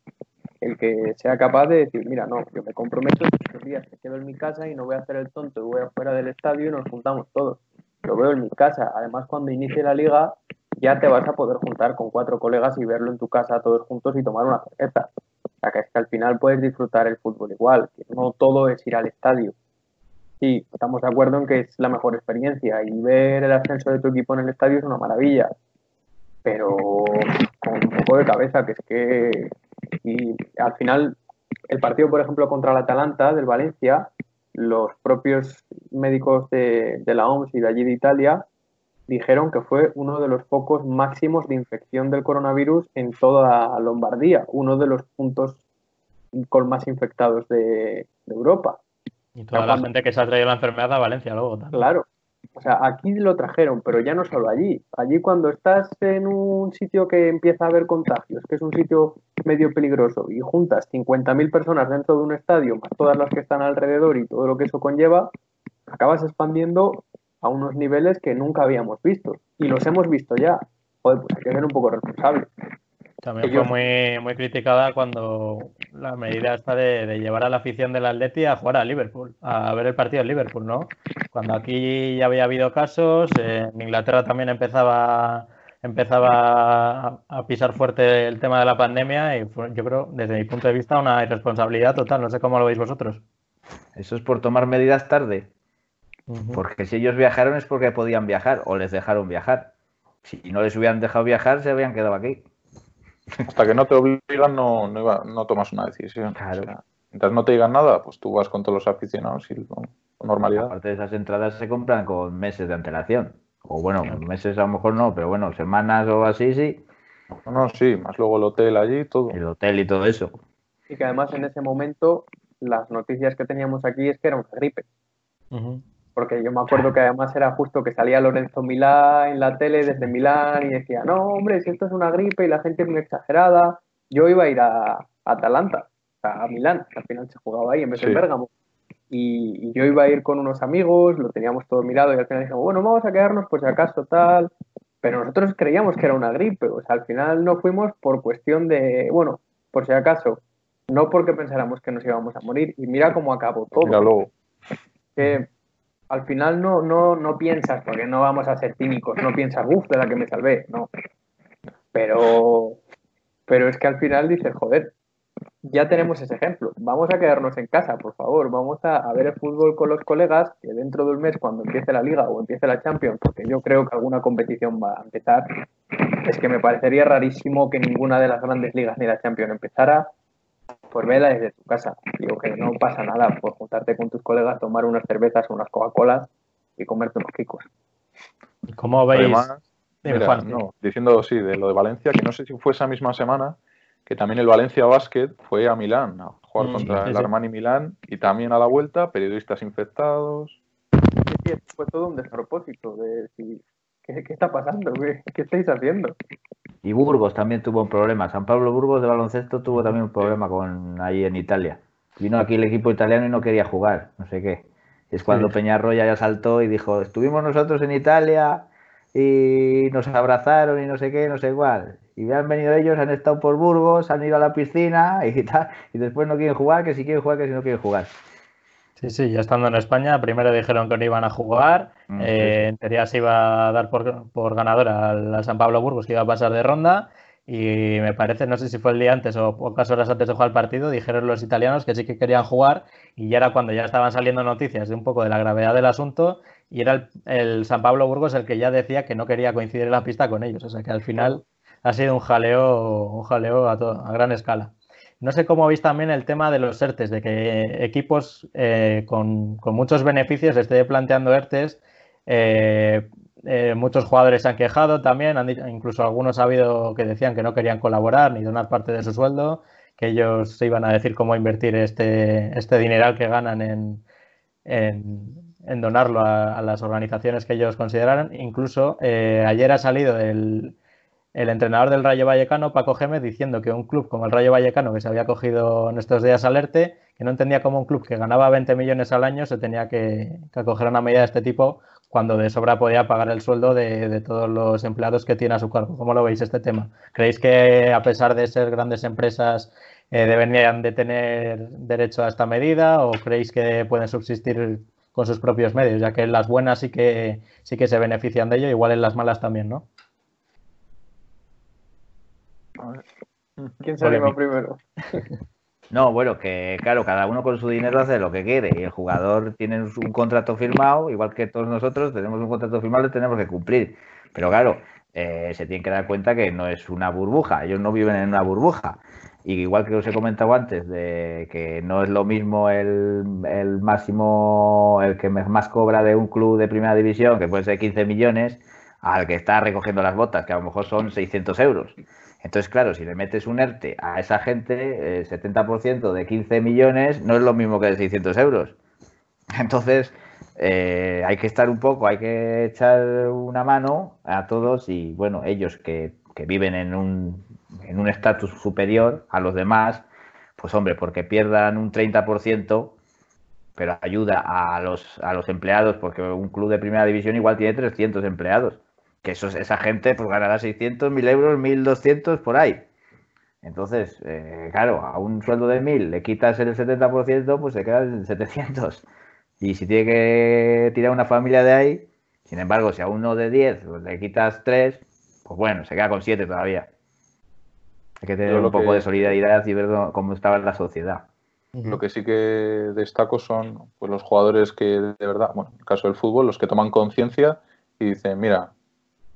El que sea capaz de decir, mira, no, yo me comprometo estos días me quedo en mi casa y no voy a hacer el tonto, voy afuera del estadio y nos juntamos todos. Lo veo en mi casa. Además, cuando inicie la liga, ya te vas a poder juntar con cuatro colegas y verlo en tu casa todos juntos y tomar una cerveza. O sea, que es que al final puedes disfrutar el fútbol igual, que no todo es ir al estadio. Sí, estamos de acuerdo en que es la mejor experiencia y ver el ascenso de tu equipo en el estadio es una maravilla, pero con un poco de cabeza, que es que y al final el partido, por ejemplo, contra el Atalanta del Valencia, los propios médicos de, de la OMS y de allí de Italia dijeron que fue uno de los focos máximos de infección del coronavirus en toda Lombardía, uno de los puntos con más infectados de, Europa. Y toda la gente que se ha traído la enfermedad a Valencia luego también. Claro. O sea, aquí lo trajeron, pero ya no solo allí. Allí cuando estás en un sitio que empieza a haber contagios, que es un sitio medio peligroso, y juntas 50.000 personas dentro de un estadio, más todas las que están alrededor y todo lo que eso conlleva, acabas expandiendo a unos niveles que nunca habíamos visto. Y los hemos visto ya. Joder, pues hay que ser un poco responsable. También fue muy, muy criticada cuando la medida está de, llevar a la afición del Atleti a jugar a Liverpool, a ver el partido en Liverpool, ¿no? Cuando aquí ya había habido casos, en Inglaterra también empezaba empezaba a pisar fuerte el tema de la pandemia y yo creo, desde mi punto de vista, una irresponsabilidad total. No sé cómo lo veis vosotros. Eso es por tomar medidas tarde. Porque si ellos viajaron es porque podían viajar o les dejaron viajar. Si no les hubieran dejado viajar, se habían quedado aquí. Hasta que no te obligan, no, no, tomas una decisión. Claro. mientras no te digan nada, pues tú vas con todos los aficionados y con, normalidad. Aparte de esas entradas se compran con meses de antelación. O bueno, meses a lo mejor no, pero bueno, semanas o así, sí. No, no, sí, más luego el hotel allí, todo. El hotel y todo eso. Y que además en ese momento las noticias que teníamos aquí es que era una gripe porque yo me acuerdo que además era justo que salía Lorenzo Milán en la tele desde Milán y decía, no, hombre, si esto es una gripe y la gente es muy exagerada, yo iba a ir a, Atalanta, a Milán, que al final se jugaba ahí en vez de Bérgamo. Y, yo iba a ir con unos amigos, lo teníamos todo mirado y al final dijimos, bueno, vamos a quedarnos pues si acaso tal, pero nosotros creíamos que era una gripe, o sea, al final no fuimos por cuestión de, bueno, por si acaso, no porque pensáramos que nos íbamos a morir. Y mira cómo acabó todo. Que al final no, no, no piensas, porque no vamos a ser cínicos, no piensas, uff, de la que me salvé, no. Pero, pero es que al final dices, joder, ya tenemos ese ejemplo. Vamos a quedarnos en casa, por favor. Vamos a, ver el fútbol con los colegas, que dentro del mes, cuando empiece la liga o empiece la Champions, porque yo creo que alguna competición va a empezar, es que me parecería rarísimo que ninguna de las grandes ligas ni la Champions empezara pues vela desde tu casa. Digo que no pasa nada por juntarte con tus colegas, tomar unas cervezas o unas Coca-Colas y comerte unos kikos. ¿Cómo veis? diciendo sí, de lo de Valencia, que no sé si fue esa misma semana que también el Valencia Basket fue a Milán a jugar mm, contra el Armani Milán y también a la vuelta periodistas infectados. Sí, fue todo un despropósito de decir, ¿qué, está pasando? ¿Qué estáis haciendo? Y Burgos también tuvo un problema. San Pablo Burgos de baloncesto tuvo también un problema con ahí en Italia. Vino aquí el equipo italiano y no quería jugar, no sé qué. Es cuando Peñarroya ya saltó y dijo, estuvimos nosotros en Italia y nos abrazaron y no sé qué, no sé cuál. Y han venido ellos, han estado por Burgos, han ido a la piscina y tal, y después no quieren jugar, que si quieren jugar, que si no quieren jugar. Sí, sí, ya estando en España, primero dijeron que no iban a jugar, mm, eh, en teoría se iba a dar por, por ganadora a San Pablo Burgos, que iba a pasar de ronda, y me parece, no sé si fue el día antes o pocas horas antes de jugar el partido, dijeron los italianos que sí que querían jugar, y ya era cuando ya estaban saliendo noticias de un poco de la gravedad del asunto, y era el, San Pablo Burgos el que ya decía que no quería coincidir en la pista con ellos, o sea que al final ha sido un jaleo, un jaleo a, a gran escala. No sé cómo veis también el tema de los ERTES, de que equipos eh, con, muchos beneficios esté planteando ERTES. Eh, eh, muchos jugadores se han quejado también, incluso algunos ha habido que decían que no querían colaborar ni donar parte de su sueldo, que ellos se iban a decir cómo invertir este, este dineral que ganan en, donarlo a, las organizaciones que ellos consideraran. Incluso ayer ha salido el, el entrenador del Rayo Vallecano, Paco Gémez, diciendo que un club como el Rayo Vallecano, que se había cogido en estos días alerte, que no entendía cómo un club que ganaba 20 millones al año se tenía que, acoger a una medida de este tipo cuando de sobra podía pagar el sueldo de, todos los empleados que tiene a su cargo. ¿Cómo lo veis este tema? ¿Creéis que a pesar de ser grandes empresas eh, deberían de tener derecho a esta medida o creéis que pueden subsistir con sus propios medios, ya que en las buenas sí que, sí que se benefician de ello, igual en las malas también, ¿no? ¿Quién se anima primero? <laughs> No, bueno, que claro, cada uno con su dinero hace lo que quiere y el jugador tiene un contrato firmado, igual que todos nosotros tenemos un contrato firmado y tenemos que cumplir. Pero claro, eh, se tiene que dar cuenta que no es una burbuja, ellos no viven en una burbuja. Y igual que os he comentado antes, de que no es lo mismo el, el máximo, el que más cobra de un club de primera división, que puede ser 15 millones, al que está recogiendo las botas, que a lo mejor son 600 euros. Entonces, claro, si le metes un ERTE a esa gente, el 70% de 15 millones no es lo mismo que de 600 euros. <laughs> Entonces, eh, hay que estar un poco, hay que echar una mano a todos y, bueno, ellos que, viven en un en un estatus superior a los demás, pues hombre, porque pierdan un 30%, pero ayuda a los empleados, porque un club de primera división igual tiene 300 empleados, que eso, esa gente pues ganará 600, 1000 euros, 1200 por ahí. Entonces, eh, claro, a un sueldo de 1000 le quitas el 70%, pues se quedan 700. Y si tiene que tirar una familia de ahí, sin embargo, si a uno de 10 pues, le quitas 3, pues bueno, se queda con 7 todavía. Hay que tener un poco de solidaridad y ver cómo estaba la sociedad. Lo que sí que destaco son pues, los jugadores que de verdad, bueno, en el caso del fútbol, los que toman conciencia y dicen, mira,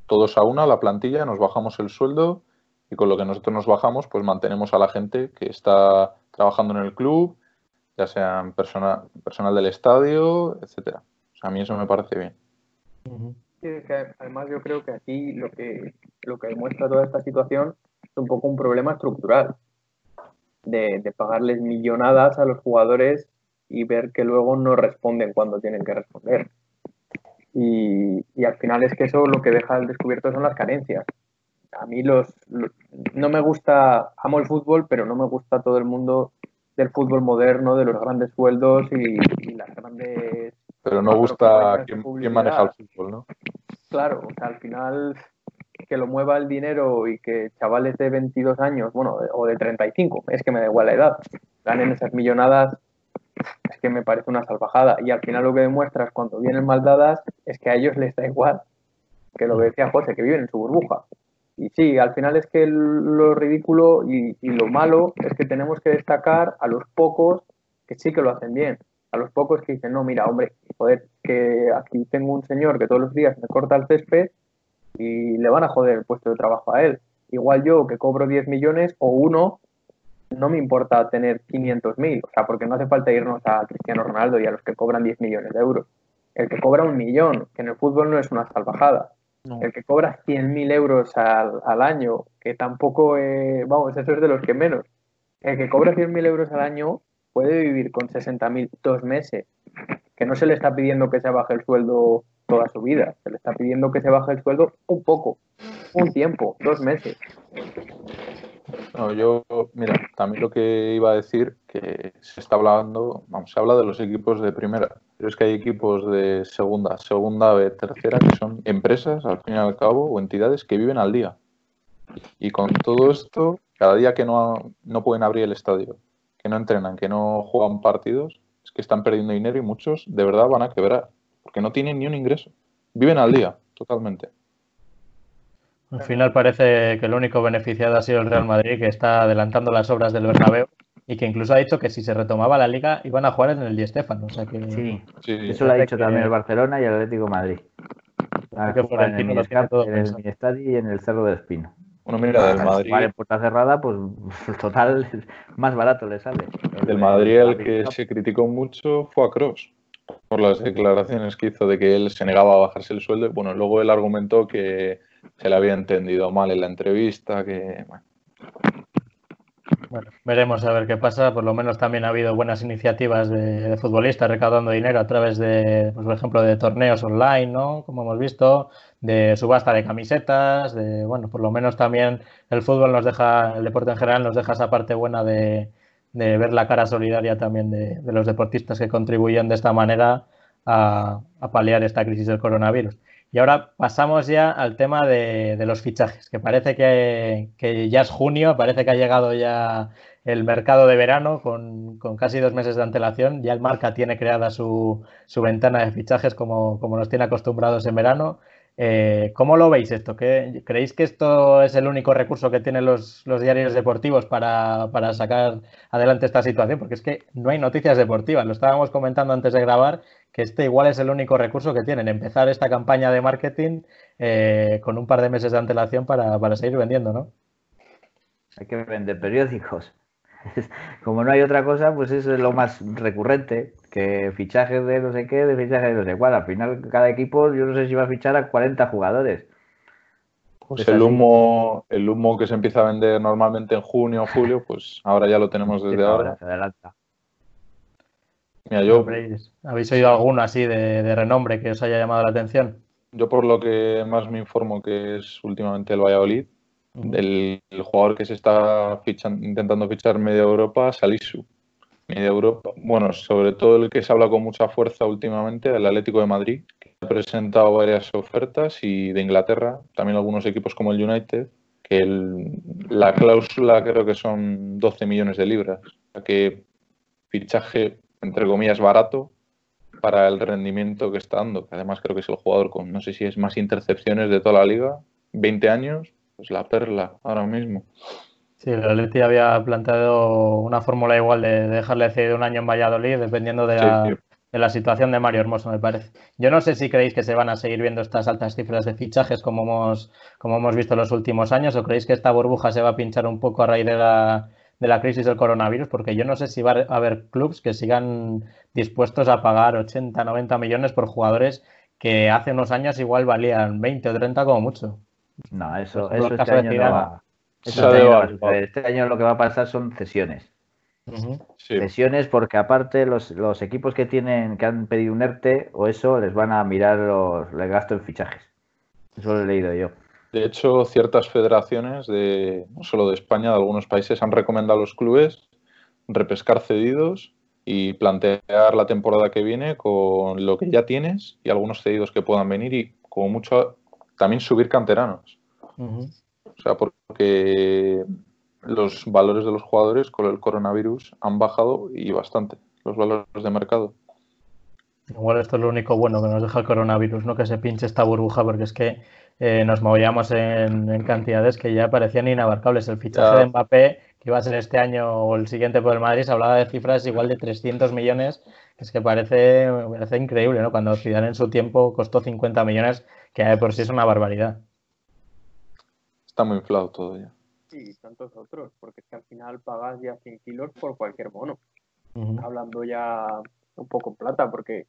todos a una, la plantilla, nos bajamos el sueldo y con lo que nosotros nos bajamos, pues mantenemos a la gente que está trabajando en el club, ya sean persona, personal del estadio, etcétera. O sea, a mí eso me parece bien. además yo creo que aquí lo que, lo que demuestra toda esta situación un poco un problema estructural de, pagarles millonadas a los jugadores y ver que luego no responden cuando tienen que responder. Y, al final es que eso lo que deja al descubierto son las carencias. A mí los, no me gusta, amo el fútbol, pero no me gusta todo el mundo del fútbol moderno, de los grandes sueldos y, las grandes... Pero no gusta quién, quién, maneja el fútbol, ¿no? Claro, o sea, al final que lo mueva el dinero y que chavales de 22 años, bueno, o de 35, es que me da igual la edad, ganen esas millonadas, es que me parece una salvajada. Y al final lo que demuestras cuando vienen mal dadas es que a ellos les da igual, que lo que decía José, que viven en su burbuja. Y sí, al final es que lo ridículo y, y lo malo es que tenemos que destacar a los pocos que sí que lo hacen bien. A los pocos que dicen, no, mira, hombre, joder, que aquí tengo un señor que todos los días me corta el césped y le van a joder el puesto de trabajo a él. Igual yo que cobro 10 millones o uno, no me importa tener 500 mil, o sea, porque no hace falta irnos a Cristiano Ronaldo y a los que cobran 10 millones de euros. El que cobra un millón, que en el fútbol no es una salvajada. El que cobra 100 mil euros al, al, año, que tampoco, vamos, eso es de los que menos. El que cobra 100 mil euros al año puede vivir con 60 mil dos meses, que no se le está pidiendo que se baje el sueldo toda su vida. Se le está pidiendo que se baje el sueldo un poco, un tiempo, dos meses. No, yo, mira, también lo que iba a decir, que se está hablando, vamos, se habla de los equipos de primera, pero es que hay equipos de segunda, segunda B, tercera, que son empresas, al fin y al cabo, o entidades que viven al día. Y con todo esto, cada día que no, no pueden abrir el estadio, que no entrenan, que no juegan partidos, es que están perdiendo dinero y muchos de verdad van a quebrar porque no tienen ni un ingreso. Viven al día, totalmente. Al final parece que el único beneficiado ha sido el Real Madrid, que está adelantando las obras del Bernabéu y que incluso ha dicho que si se retomaba la liga iban a jugar en el Di Stéfano. O sea que... sí, eso lo ha dicho también el Barcelona y el Atlético Madrid. en el, estadio y en el Cerro del Espino. Bueno, mira, del Madrid. Vale, puerta cerrada, pues <laughs> total, más barato le sale. Del Madrid, el que se criticó mucho fue a Cross por las declaraciones que hizo de que él se negaba a bajarse el sueldo. Bueno, luego él argumentó que se le había entendido mal en la entrevista, que... Bueno, veremos a ver qué pasa. Por lo menos también ha habido buenas iniciativas de, futbolistas recaudando dinero a través de, pues, por ejemplo, de torneos online, ¿no? Como hemos visto, de subasta de camisetas, de, bueno, por lo menos también el fútbol nos deja, el deporte en general nos deja esa parte buena de, ver la cara solidaria también de, los deportistas que contribuyen de esta manera a, a paliar esta crisis del coronavirus. Y ahora pasamos ya al tema de, los fichajes, que parece que, ya es junio, parece que ha llegado ya el mercado de verano con, casi dos meses de antelación. Ya el Marca tiene creada su, ventana de fichajes como, como, nos tiene acostumbrados en verano. Eh, ¿Cómo lo veis esto? ¿Creéis que esto es el único recurso que tienen los, diarios deportivos para, sacar adelante esta situación? Porque es que no hay noticias deportivas. Lo estábamos comentando antes de grabar, que este igual es el único recurso que tienen, empezar esta campaña de marketing eh, con un par de meses de antelación para, para seguir vendiendo, ¿no? Hay que vender periódicos. <laughs> Como no hay otra cosa, pues eso es lo más recurrente, que fichajes de no sé qué, de fichajes de no sé cuál. Al final, cada equipo, yo no sé si va a fichar a 40 jugadores. Pues el humo, el humo que se empieza a vender normalmente en junio o julio, pues ahora ya lo tenemos desde ahora. Mira, yo, ¿Habéis oído alguno así de, renombre que os haya llamado la atención? Yo por lo que más me informo que es últimamente el Valladolid, el, jugador que se está intentando fichar media Europa, Salisu. Media Europa, bueno, sobre todo el que se habla con mucha fuerza últimamente, el Atlético de Madrid, que ha presentado varias ofertas y de Inglaterra, también algunos equipos como el United, que la cláusula creo que son 12 millones de libras, que fichaje entre comillas barato para el rendimiento que está dando, que además creo que es el jugador con no sé si es más intercepciones de toda la liga, 20 años pues la perla ahora mismo. Sí, el Atleti había planteado una fórmula igual de dejarle cedido un año en Valladolid, dependiendo de la, situación de Mario Hermoso, me parece. Yo no sé si creéis que se van a seguir viendo estas altas cifras de fichajes como hemos, como hemos visto en los últimos años, o creéis que esta burbuja se va a pinchar un poco a raíz de la, de la crisis del coronavirus, porque yo no sé si va a haber clubes que sigan dispuestos a pagar 80, 90 millones por jugadores que hace unos años igual valían 20 o 30 como mucho. No, eso, eso este año no va. Este, este, año lo que va a pasar son cesiones. Cesiones porque aparte los, equipos que tienen que han pedido un ERTE o eso les van a mirar los, el gasto en fichajes. Eso lo he leído yo. De hecho, ciertas federaciones, de, no solo de España, de algunos países, han recomendado a los clubes repescar cedidos y plantear la temporada que viene con lo que ya tienes y algunos cedidos que puedan venir y como mucho también subir canteranos. O sea, porque los valores de los jugadores con el coronavirus han bajado y bastante, los valores de mercado. Igual esto es lo único bueno que nos deja el coronavirus, ¿no? Que se pinche esta burbuja, porque es que eh, nos movíamos en, cantidades que ya parecían inabarcables. El fichaje de Mbappé, que iba a ser este año o el siguiente por el Madrid, se hablaba de cifras igual de 300 millones, es que parece, parece increíble, ¿no? Cuando Zidane en su tiempo costó 50 millones que de por sí es una barbaridad. Está muy inflado todo ya. Sí, tantos otros, porque es que al final pagas ya 100 kilos por cualquier bono. Hablando ya un poco en plata, porque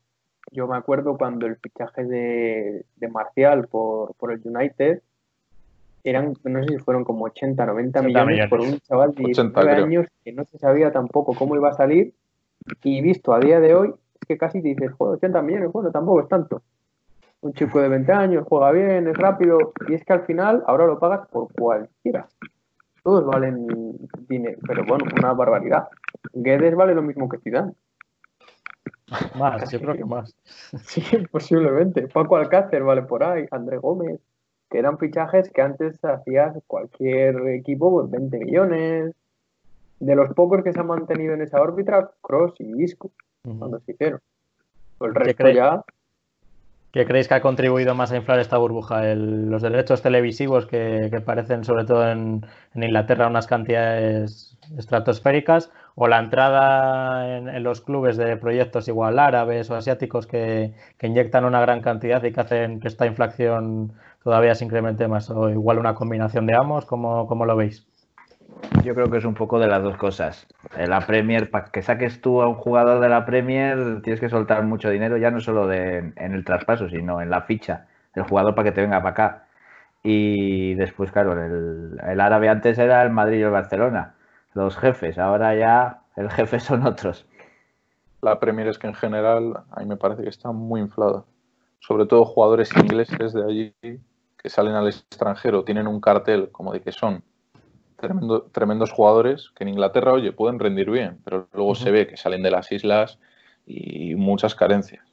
yo me acuerdo cuando el fichaje de, Marcial por, el United eran, no sé si fueron como 80, 90 millones, por un chaval de 19 años que no se sabía tampoco cómo iba a salir y visto a día de hoy es que casi te dices, joder, 80 millones, bueno, tampoco es tanto un chico de 20 años, juega bien, es rápido, y es que al final ahora lo pagas por cualquiera. Todos valen dinero, pero bueno, una barbaridad. Guedes vale lo mismo que Zidane. Más, yo creo que <laughs> más. Sí, posiblemente. Paco Alcácer vale por ahí, André Gómez, que eran fichajes que antes hacías cualquier equipo por 20 millones. De los pocos que se han mantenido en esa órbita, Cross y Isco, cuando se hicieron. El resto ya ¿Qué creéis que ha contribuido más a inflar esta burbuja? los derechos televisivos que, parecen sobre todo en, Inglaterra unas cantidades estratosféricas o la entrada en, los clubes de proyectos igual árabes o asiáticos que, inyectan una gran cantidad y que hacen que esta inflación todavía se incremente más o igual una combinación de ambos? ¿Cómo, cómo lo veis? Yo creo que es un poco de las dos cosas. La Premier, para que saques tú a un jugador de la Premier, tienes que soltar mucho dinero, ya no solo de, en el traspaso, sino en la ficha del jugador para que te venga para acá. Y después, claro, el, árabe antes era el Madrid y el Barcelona. los jefes. Ahora ya el jefe <laughs> son otros. La Premier es que en general a mí me parece que está muy inflada. Sobre todo jugadores ingleses de allí que salen al extranjero, tienen un cartel como de que son tremendos jugadores que en Inglaterra, oye, pueden rendir bien, pero luego se ve que salen de las islas y muchas carencias.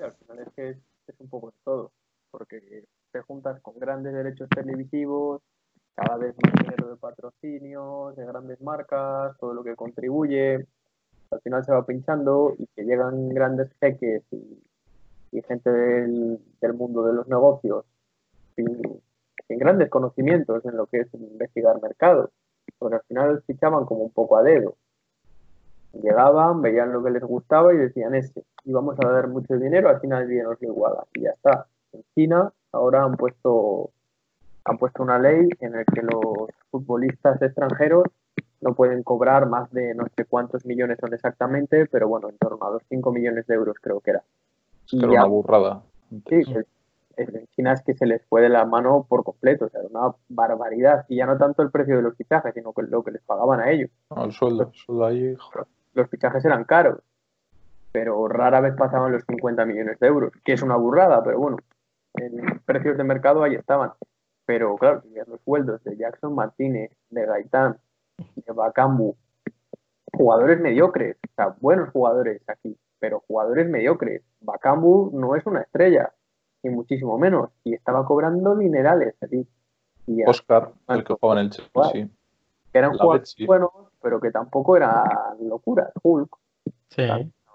al final es que es un poco de todo, porque te juntas con grandes derechos televisivos, cada vez más dinero de patrocinios, de grandes marcas, todo lo que contribuye, al final se va pinchando y que llegan grandes jeques y, gente del, mundo de los negocios sin, grandes conocimientos en lo que es investigar mercados, porque al final fichaban como un poco a dedo. Llegaban, veían lo que les gustaba y decían ese, y vamos a dar mucho dinero, al final el dinero es iguala y ya está. En China ahora han puesto han puesto una ley en la que los futbolistas extranjeros no pueden cobrar más de no sé cuántos millones son exactamente, pero bueno, en torno a los 5 millones de euros creo que era. Una burrada. Sí, en China es que se les fue de la mano por completo, o sea, una barbaridad. Y ya no tanto el precio de los fichajes, sino que lo que les pagaban a ellos. el sueldo, el sueldo ahí. Los fichajes eran caros, pero rara vez pasaban los 50 millones de euros, que es una burrada, pero bueno, en precios de mercado ahí estaban. Pero claro, los sueldos de Jackson Martínez, de Gaitán, de Bacambu, jugadores mediocres, o sea, buenos jugadores aquí, pero jugadores mediocres. Bacambu no es una estrella, ni muchísimo menos, y estaba cobrando minerales aquí. Oscar, el que jugaba en el Chelsea. Que eran jugadores buenos, pero que tampoco eran locuras. Hulk. Sí.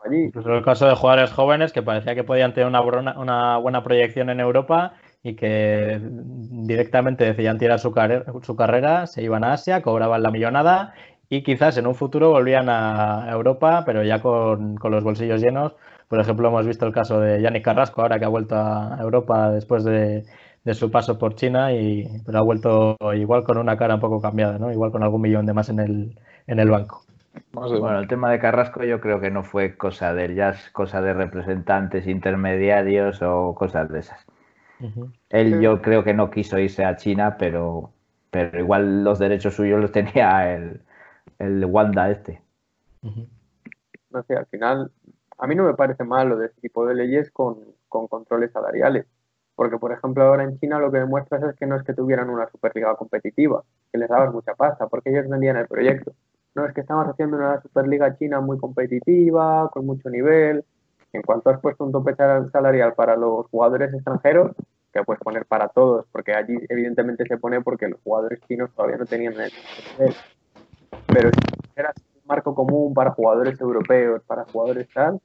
Incluso el caso de jugadores jóvenes que parecía que podían tener una, una buena proyección en Europa y que directamente decidían tirar su, su carrera, se iban a Asia, cobraban la millonada y quizás en un futuro volvían a Europa, pero ya con, los bolsillos llenos. Por ejemplo, hemos visto el caso de Yannick Carrasco, ahora que ha vuelto a Europa después de, su paso por China, y, pero ha vuelto igual con una cara un poco cambiada, ¿no? igual con algún millón de más en el, en el banco. Bueno, el tema de Carrasco yo creo que no fue cosa de jazz, cosa de representantes intermediarios o cosas de esas. Él yo creo que no quiso irse a China, pero, pero igual los derechos suyos los tenía el, el Wanda este. No sé, al final, a mí no me parece mal lo de este tipo de leyes con, con controles salariales. Porque, por ejemplo, ahora en China lo que demuestras es que no es que tuvieran una Superliga competitiva, que les dabas mucha pasta, porque ellos vendían el proyecto. No es que estamos haciendo una Superliga China muy competitiva, con mucho nivel, en cuanto has puesto un tope salarial para los jugadores extranjeros, que puedes poner para todos, porque allí evidentemente se pone porque los jugadores chinos todavía no tenían el. Pero si era un marco común para jugadores europeos, para jugadores tal,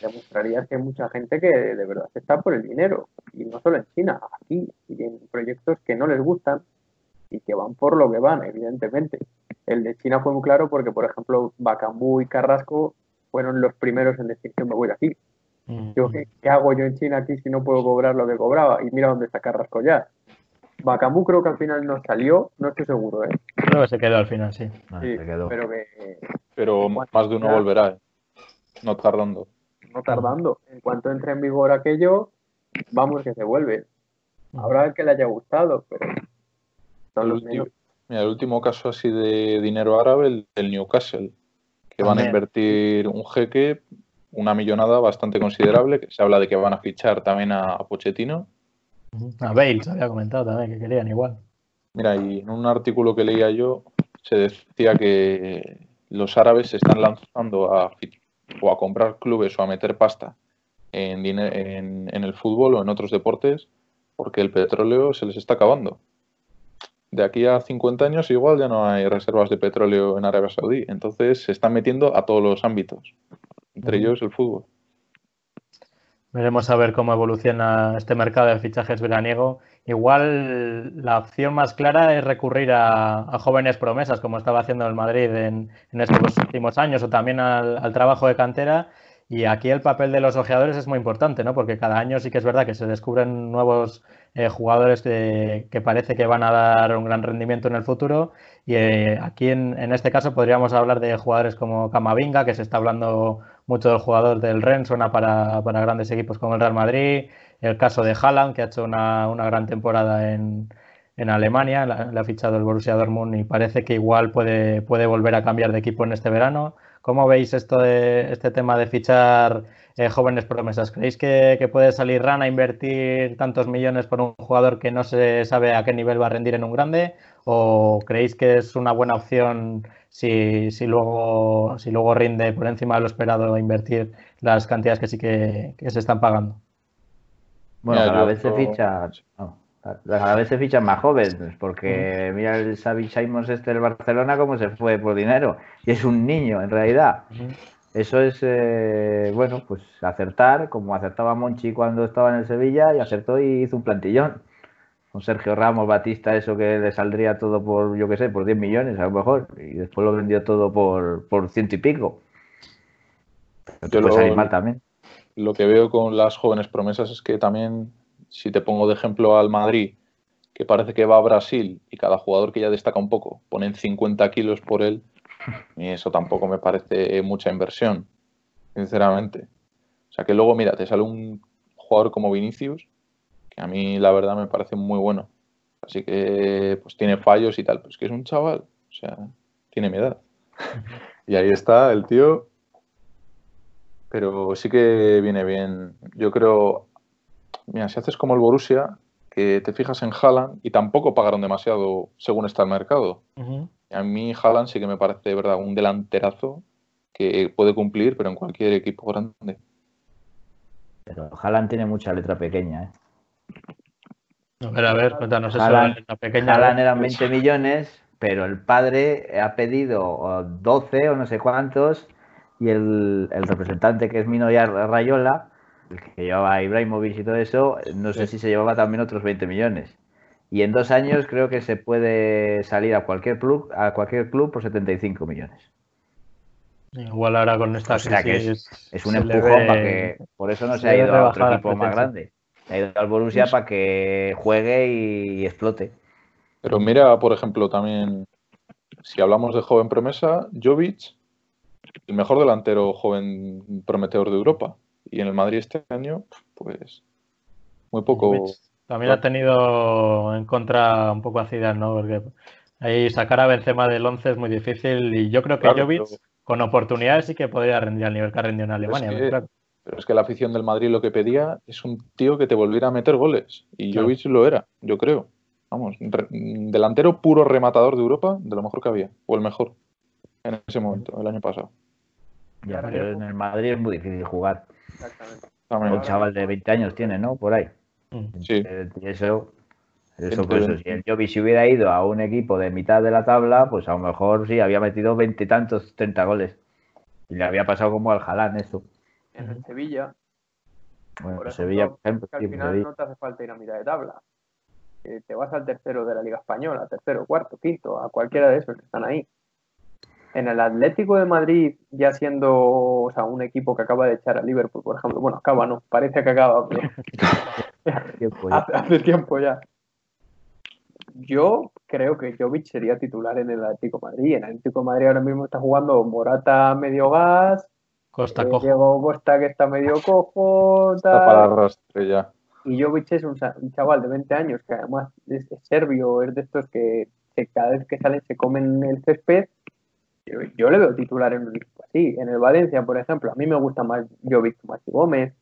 demostrarías que hay mucha gente que de verdad está por el dinero. Y no solo en China, aquí, y en proyectos que no les gustan y que van por lo que van, evidentemente. El de China fue muy claro porque, por ejemplo, Bacambú y Carrasco fueron los primeros en decir que me voy de aquí. Yo, ¿qué, hago yo en China aquí si no puedo cobrar lo que cobraba? Y mira dónde está Carrasco ya. Bacamú creo que al final no salió, no estoy seguro, ¿eh? Creo que se quedó al final, sí. Ah, se quedó. Pero, pero más de uno volverá, ¿eh? No tardando. No tardando. En cuanto entre en vigor aquello, vamos que se vuelve. Habrá que le haya gustado, pero... El último, mira, el último caso así de dinero árabe, el del Newcastle que van a invertir un jeque, una millonada bastante considerable, que se habla de que van a fichar también a, Pochettino. A Bale se había comentado también que querían igual. Mira, y en un artículo que leía yo se decía que los árabes se están lanzando a, o a comprar clubes o a meter pasta en, en, en el fútbol o en otros deportes porque el petróleo se les está acabando de aquí a 50 años igual ya no hay reservas de petróleo en Arabia Saudí. Entonces se están metiendo a todos los ámbitos, entre ellos el fútbol. Veremos a ver cómo evoluciona este mercado de fichajes veraniego. Igual la opción más clara es recurrir a, jóvenes promesas, como estaba haciendo el Madrid en, estos últimos años, o también al, trabajo de cantera. Y aquí el papel de los ojeadores es muy importante, ¿no? Porque cada año sí que es verdad que se descubren nuevos eh, jugadores que, parece que van a dar un gran rendimiento en el futuro. Y eh, aquí en, este caso podríamos hablar de jugadores como Camavinga, que se está hablando mucho del jugador del Ren, suena para, grandes equipos como el Real Madrid. El caso de Haaland, que ha hecho una, gran temporada en, en Alemania, le ha fichado el Borussia Dortmund y parece que igual puede, puede volver a cambiar de equipo en este verano. ¿Cómo veis esto de, este tema de fichar eh, jóvenes promesas? ¿Creéis que, puede salir Rana a invertir tantos millones por un jugador que no se sabe a qué nivel va a rendir en un grande? ¿O creéis que es una buena opción si, si, luego, si luego rinde por encima de lo esperado invertir las cantidades que sí que, se están pagando? Bueno, cada vez se ficha. cada vez se fichan más jóvenes, porque mira el Xavi Simons este del Barcelona cómo se fue por dinero. Y es un niño, en realidad. Eso es, eh, bueno, pues acertar, como acertaba Monchi cuando estaba en el Sevilla, y acertó y hizo un plantillón. Con Sergio Ramos, Batista, eso que le saldría todo por, yo qué sé, por 10 millones a lo mejor, y después lo vendió todo por, por ciento y pico. Yo lo, también. Lo que veo con las jóvenes promesas es que también, si te pongo de ejemplo al Madrid, que parece que va a Brasil y cada jugador que ya destaca un poco ponen 50 kilos por él, y eso tampoco me parece mucha inversión, sinceramente. O sea que luego, mira, te sale un jugador como Vinicius, que a mí la verdad me parece muy bueno. Así que pues tiene fallos y tal, pero es que es un chaval, o sea, tiene mi edad. <laughs> y ahí está el tío. Pero sí que viene bien. Yo creo, mira, si haces como el Borussia, que te fijas en Haaland y tampoco pagaron demasiado según está el mercado. A mí Haaland sí que me parece, de verdad, un delanterazo que puede cumplir, pero en cualquier equipo grande. Pero Haaland tiene mucha letra pequeña, ¿eh? A ver, a ver, cuéntanos eso. letra pequeña. Haaland eran 20 millones, pero el padre ha pedido 12 o no sé cuántos, y el, representante que es Mino Rayola, el que llevaba a Ibrahimovic y todo eso, no sé si se llevaba también otros 20 millones. Y en dos años creo que se puede salir a cualquier club, a cualquier club por 75 millones. Igual ahora con esta o sea que es, un empujón para que por eso no se, ha ido a otro equipo más grande. Ha ido al Borussia para que juegue y, explote. Pero mira, por ejemplo, también si hablamos de joven promesa, Jovic, el mejor delantero joven prometedor de Europa. Y en el Madrid este año, pues muy poco. También ha tenido en contra un poco a Zidane, ¿no? Porque ahí sacar a Benzema del 11 es muy difícil y yo creo que Jovic con oportunidades sí que podría rendir al nivel que ha rendido en Alemania. Pero es, que, la afición del Madrid lo que pedía es un tío que te volviera a meter goles y Jovic lo era, yo creo. Vamos, delantero puro rematador de Europa, de lo mejor que había, o el mejor en ese momento, el año pasado. Ya, pero en el Madrid es muy difícil jugar. Exactamente. Un chaval de 20 años tiene, ¿no? Por ahí. Sí. eso, eso, pues, si el Jovi se hubiera ido a un equipo de mitad de la tabla, pues a lo mejor sí, había metido veintitantos, treinta goles. Y le había pasado como al Jalán eso. En el Sevilla. Bueno, por Sevilla, por ejemplo. al final no te hace falta ir a mitad de tabla. te vas al tercero de la Liga Española, tercero, cuarto, quinto, a cualquiera de esos que están ahí en el Atlético de Madrid, ya siendo o sea, un equipo que acaba de echar a Liverpool, por ejemplo, bueno, acaba, no, parece que acaba, pero <laughs> hace, tiempo ya. Yo creo que Jovic sería titular en el Atlético de Madrid. En el Atlético de Madrid ahora mismo está jugando Morata medio gas, Costa eh, Diego Costa que está medio cojo, Está para arrastre ya. Y Jovic es un, chaval de 20 años que además es, serbio, es de estos que, que cada vez que salen se comen el césped yo, le veo titular en un equipo así. En el Valencia, por ejemplo, a mí me gusta más Jovic más Gómez.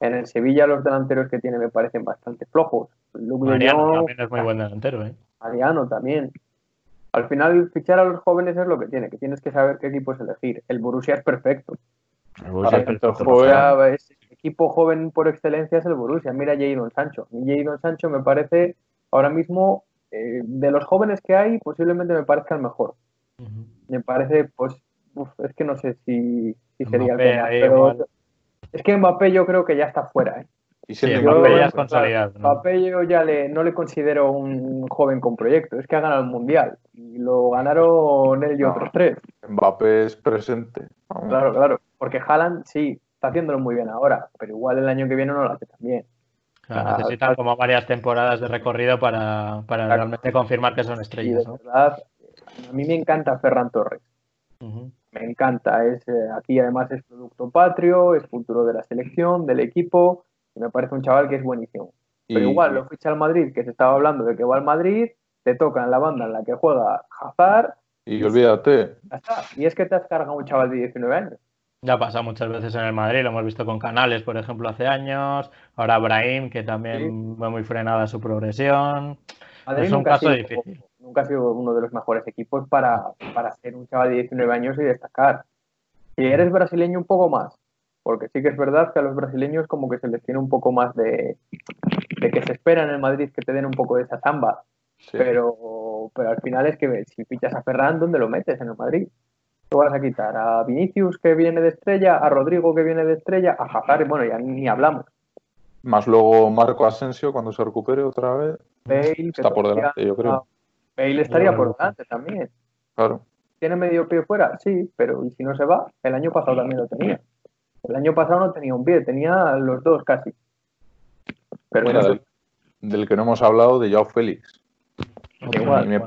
En el Sevilla los delanteros que tiene me parecen bastante flojos. Mariano también es muy buen delantero, ¿eh? Mariano también. Al final, fichar a los jóvenes es lo que tiene, que tienes que saber qué equipo es elegir. El Borussia es perfecto. El Borussia es perfecto. es, equipo joven por excelencia es el Borussia. Mira Jadon Sancho. Jadon Sancho me parece ahora mismo, eh, de los jóvenes que hay, posiblemente me parezca el mejor me parece, pues, es que no sé si, sería pero es que Mbappé yo creo que ya está fuera, ¿eh? Y si Mbappé ya es consolidado. Mbappé yo ya le, no le considero un joven con proyecto, es que ha ganado el Mundial y lo ganaron él y otros tres. Mbappé es presente. Claro, claro, porque Haaland sí, está haciéndolo muy bien ahora, pero igual el año que viene no lo hace tan bien. necesitan como varias temporadas de recorrido para, para realmente confirmar que son estrellas. ¿no? verdad, a mí me encanta Ferran Torres. Me encanta. Es, eh, aquí además es producto patrio, es futuro de la selección, del equipo. Y me parece un chaval que es buenísimo. Pero igual lo ficha al Madrid, que se estaba hablando de que va al Madrid, te toca en la banda en la que juega Hazard. Y olvídate. Y es que te has cargado un chaval de 19 años. Ya pasa muchas veces en el Madrid, lo hemos visto con Canales, por ejemplo, hace años. Ahora Brahim, que también va muy frenada su progresión. es un caso difícil. Nunca ha sido uno de los mejores equipos para, para ser un chaval de 19 años y destacar. Si eres brasileño, un poco más. Porque sí que es verdad que a los brasileños como que se les tiene un poco más de, de que se espera en el Madrid que te den un poco de esa zamba. Pero, pero al final es que si fichas a Ferran, ¿dónde lo metes en el Madrid? Tú vas a quitar a Vinicius que viene de estrella, a Rodrigo que viene de estrella, a Hazard, bueno, ya ni hablamos. Más luego Marco Asensio cuando se recupere otra vez. está por delante, yo creo. Bale estaría por delante también. Claro. ¿Tiene medio pie fuera? Sí, pero ¿y si no se va? El año pasado también lo tenía. El año pasado no tenía un pie, tenía los dos casi. Pero del, que no hemos hablado, de Joao Félix.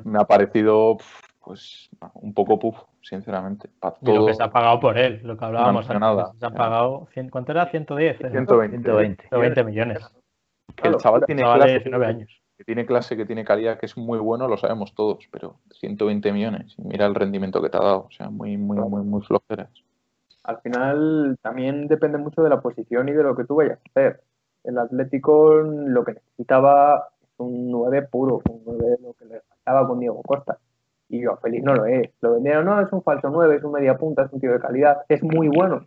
me, ha parecido pues un poco puff, sinceramente. lo que se ha pagado por él, lo que hablábamos Se ha pagado, ¿cuánto era? 110. 120. 120. millones. el chaval tiene clase, 19 años. Que tiene clase, que tiene calidad, que es muy bueno, lo sabemos todos, pero 120 millones. Y mira el rendimiento que te ha dado. O sea, muy, muy, muy, muy flojeras. Al final también depende mucho de la posición y de lo que tú vayas a hacer. El Atlético lo que necesitaba es un 9 puro, un 9 lo que le faltaba con Diego Costa y yo Félix no lo es. Lo vendieron, no, es un falso 9, es un media punta, es un tío de calidad, es muy bueno.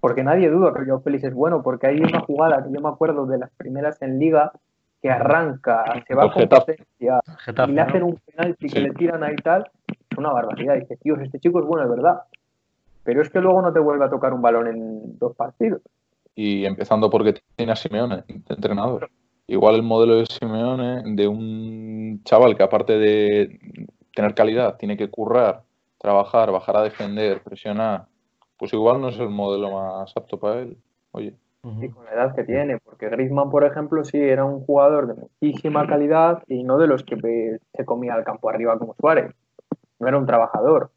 Porque nadie duda que Joao Félix es bueno, porque hay una jugada que yo me acuerdo de las primeras en liga que arranca, se va con potencia y le hacen un penalti que le tiran ahí tal, es una barbaridad. dice, tío, este chico es bueno de verdad. Pero es que luego no te vuelve a tocar un balón en dos partidos. Y empezando porque tiene a Simeone, entrenador. Igual el modelo de Simeone, de un chaval que aparte de tener calidad, tiene que currar, trabajar, bajar a defender, presionar, pues igual no es el modelo más apto para él. Oye. Y con la edad que tiene, porque Griezmann, por ejemplo, sí era un jugador de muchísima calidad y no de los que se comía al campo arriba como Suárez. No era un trabajador,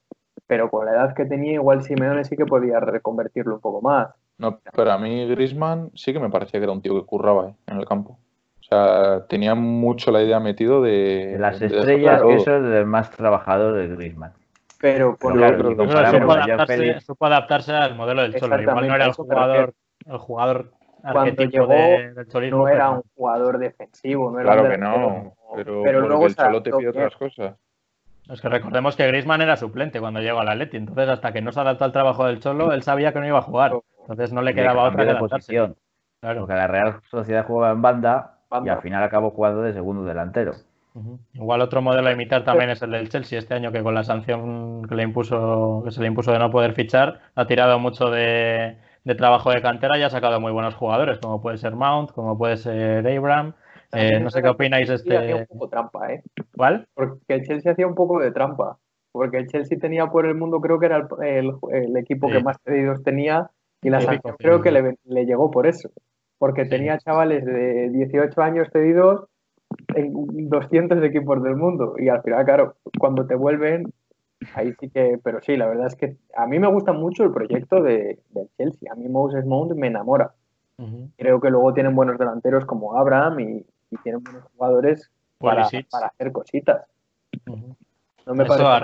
pero con la edad que tenía, igual Simeone sí que podía reconvertirlo un poco más. No, pero a mí Griezmann sí que me parecía que era un tío que curraba ¿eh? en el campo. O sea, tenía mucho la idea metido de. Las estrellas, que eso es el más trabajador de Griezmann. Pero con claro, supo, adaptarse, supo, adaptarse, al modelo del Cholo. Igual no era el jugador, el jugador arquetipo de, del. No era un jugador defensivo. No era claro que no. Pero, pero luego el Cholo te pide otras cosas. Es que recordemos que Griezmann era suplente cuando llegó al Atleti, entonces hasta que no se adaptó al trabajo del Cholo, él sabía que no iba a jugar. Entonces no le quedaba otra que adaptarse. Claro. Porque la Real Sociedad jugaba en banda y al final acabó jugando de segundo delantero. Igual otro modelo a imitar también es el del Chelsea este año, que con la sanción que le impuso, que se le impuso de no poder fichar, ha tirado mucho de, trabajo de cantera y ha sacado muy buenos jugadores, como puede ser Mount, como puede ser Abraham. Eh, no sé qué opináis de este. Hacía un poco trampa, ¿eh? ¿Cuál? Porque el Chelsea hacía un poco de trampa. Porque el Chelsea tenía por el mundo, creo que era el, equipo que más pedidos tenía, y la sanción creo que le, le llegó por eso porque tenía chavales de 18 años cedidos en 200 equipos del mundo. Y al final, claro, cuando te vuelven, ahí sí que. Pero sí, la verdad es que a mí me gusta mucho el proyecto de, Chelsea. A mí Moses Mount me enamora. Creo que luego tienen buenos delanteros como Abraham y, tienen buenos jugadores para, hacer cositas. Eso, a,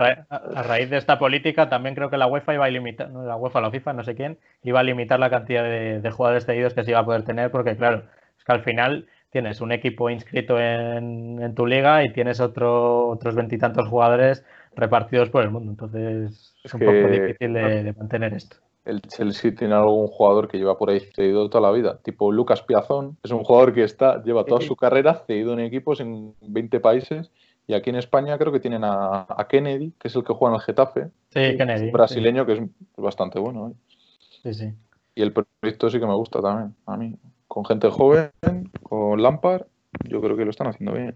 raíz de esta política, también creo que la UEFA iba a limitar, la UEFA, la FIFA, no sé quién, iba a limitar la cantidad de, jugadores cedidos que se iba a poder tener, porque claro, es que al final tienes un equipo inscrito en, tu liga y tienes otro, otros veintitantos jugadores repartidos por el mundo. Entonces es, un poco difícil de, mantener esto. El Chelsea tiene algún jugador que lleva por ahí cedido toda la vida, tipo Lucas Piazón, es un jugador que está, lleva toda su carrera cedido en equipos en 20 países y aquí en España creo que tienen a, Kennedy, que es el que juega en el Getafe. Sí, Kennedy. brasileño que es bastante bueno. ¿eh? Sí, sí. Y el proyecto sí que me gusta también, a mí. Con gente joven, con Lampard, yo creo que lo están haciendo bien.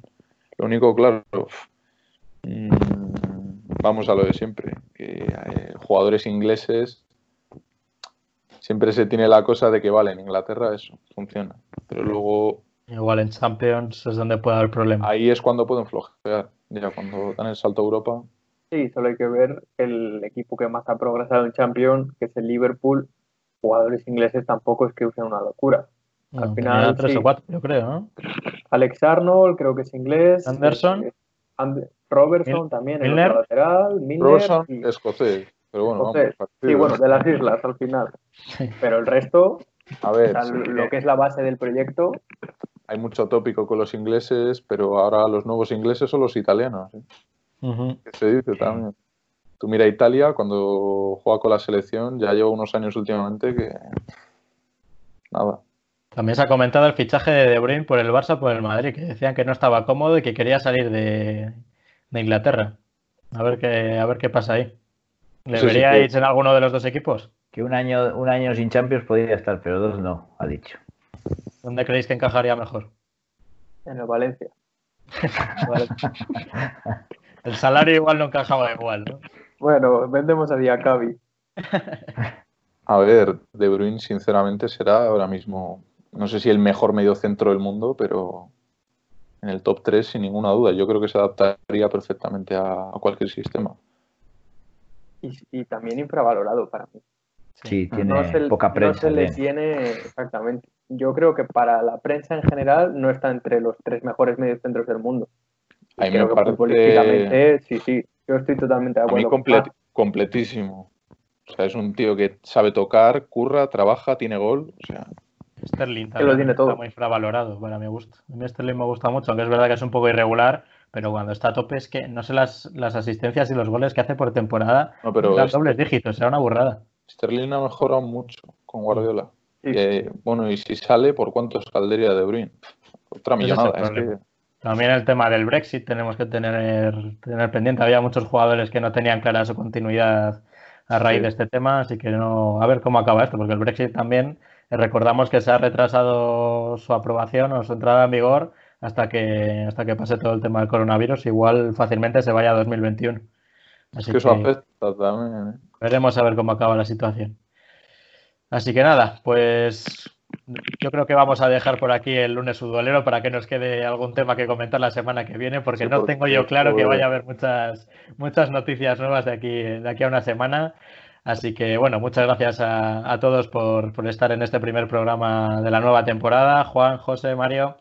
Lo único, claro, mm, vamos a lo de siempre, que eh, jugadores ingleses siempre se tiene la cosa de que vale, en Inglaterra eso funciona, pero luego Igual en Champions es donde puede haber problemas. Ahí es cuando pueden flojear, ya cuando dan el salto a Europa. Sí, solo hay que ver el equipo que más ha progresado en Champions, que es el Liverpool. Jugadores ingleses tampoco es que usen una locura. Al final. Tres o cuatro, yo creo, ¿no? Alex Arnold, creo que es inglés. Anderson. Robertson también, el lateral, Robertson, escocés, pero bueno, Vamos, sí, bueno, de las islas al final. Pero el resto, a ver, lo que es la base del proyecto. Hay mucho tópico con los ingleses, pero ahora los nuevos ingleses son los italianos. ¿eh? se dice también. Tú mira Italia, cuando juega con la selección, ya lleva unos años últimamente que. Nada. También se ha comentado el fichaje de De Bruyne por el Barça por el Madrid, que decían que no estaba cómodo y que quería salir de, Inglaterra. A ver qué, a ver qué pasa ahí. ¿Le veríais en alguno de los dos equipos? Que un año, un año sin Champions podría estar, pero dos no, ha dicho. ¿Dónde creéis que encajaría mejor? En el Valencia. <laughs> el salario igual no encajaba igual, ¿no? Bueno, vendemos a Diacabi. <laughs> A ver, De Bruyne sinceramente será ahora mismo, no sé si el mejor medio centro del mundo, pero en el top 3 sin ninguna duda. Yo creo que se adaptaría perfectamente a cualquier sistema y, también infravalorado para mí. Sí, tiene poca prensa. No se le tiene, exactamente. Yo creo que para la prensa en general no está entre los tres mejores mediocentros del mundo. A mí me parece... sí, sí, yo estoy totalmente de acuerdo. A mí completísimo. O sea, es un tío que sabe tocar, curra, trabaja, tiene gol. O sea, Sterling también lo tiene todo. está muy infravalorado para mi gusto. A mí Sterling me gusta mucho, aunque es verdad que es un poco irregular, pero cuando está a tope es que no sé las, las asistencias y los goles que hace por temporada, no, pero dobles dígitos, será una burrada. Sterling ha mejorado mucho con Guardiola. bueno, y si sale, ¿por cuánto es Calderia de Bruin? Otra millonada. También el tema del Brexit tenemos que tener, tener pendiente. Había muchos jugadores que no tenían clara su continuidad a raíz de este tema, así que no, a ver cómo acaba esto, porque el Brexit también, recordamos que se ha retrasado su aprobación o su entrada en vigor hasta que, hasta que pase todo el tema del coronavirus, igual fácilmente se vaya a 2021. Así que eso afecta también. ¿eh? Veremos a ver cómo acaba la situación. Así que nada, pues yo creo que vamos a dejar por aquí el lunes futbolero para que nos quede algún tema que comentar la semana que viene, porque no tengo yo claro que vaya a haber muchas, muchas noticias nuevas de aquí, de aquí a una semana. Así que bueno, muchas gracias a, a todos por, por, estar en este primer programa de la nueva temporada. Juan, José, Mario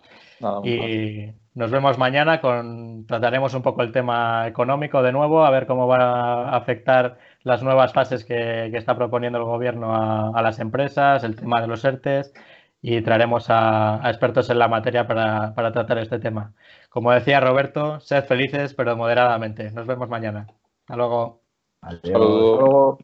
y nos vemos mañana con trataremos un poco el tema económico de nuevo, a ver cómo va a afectar las nuevas fases que, está proponiendo el gobierno a, las empresas, el tema de los ERTES y traeremos a, expertos en la materia para, tratar este tema. Como decía Roberto, sed felices pero moderadamente. Nos vemos mañana. Hasta luego. Hasta luego.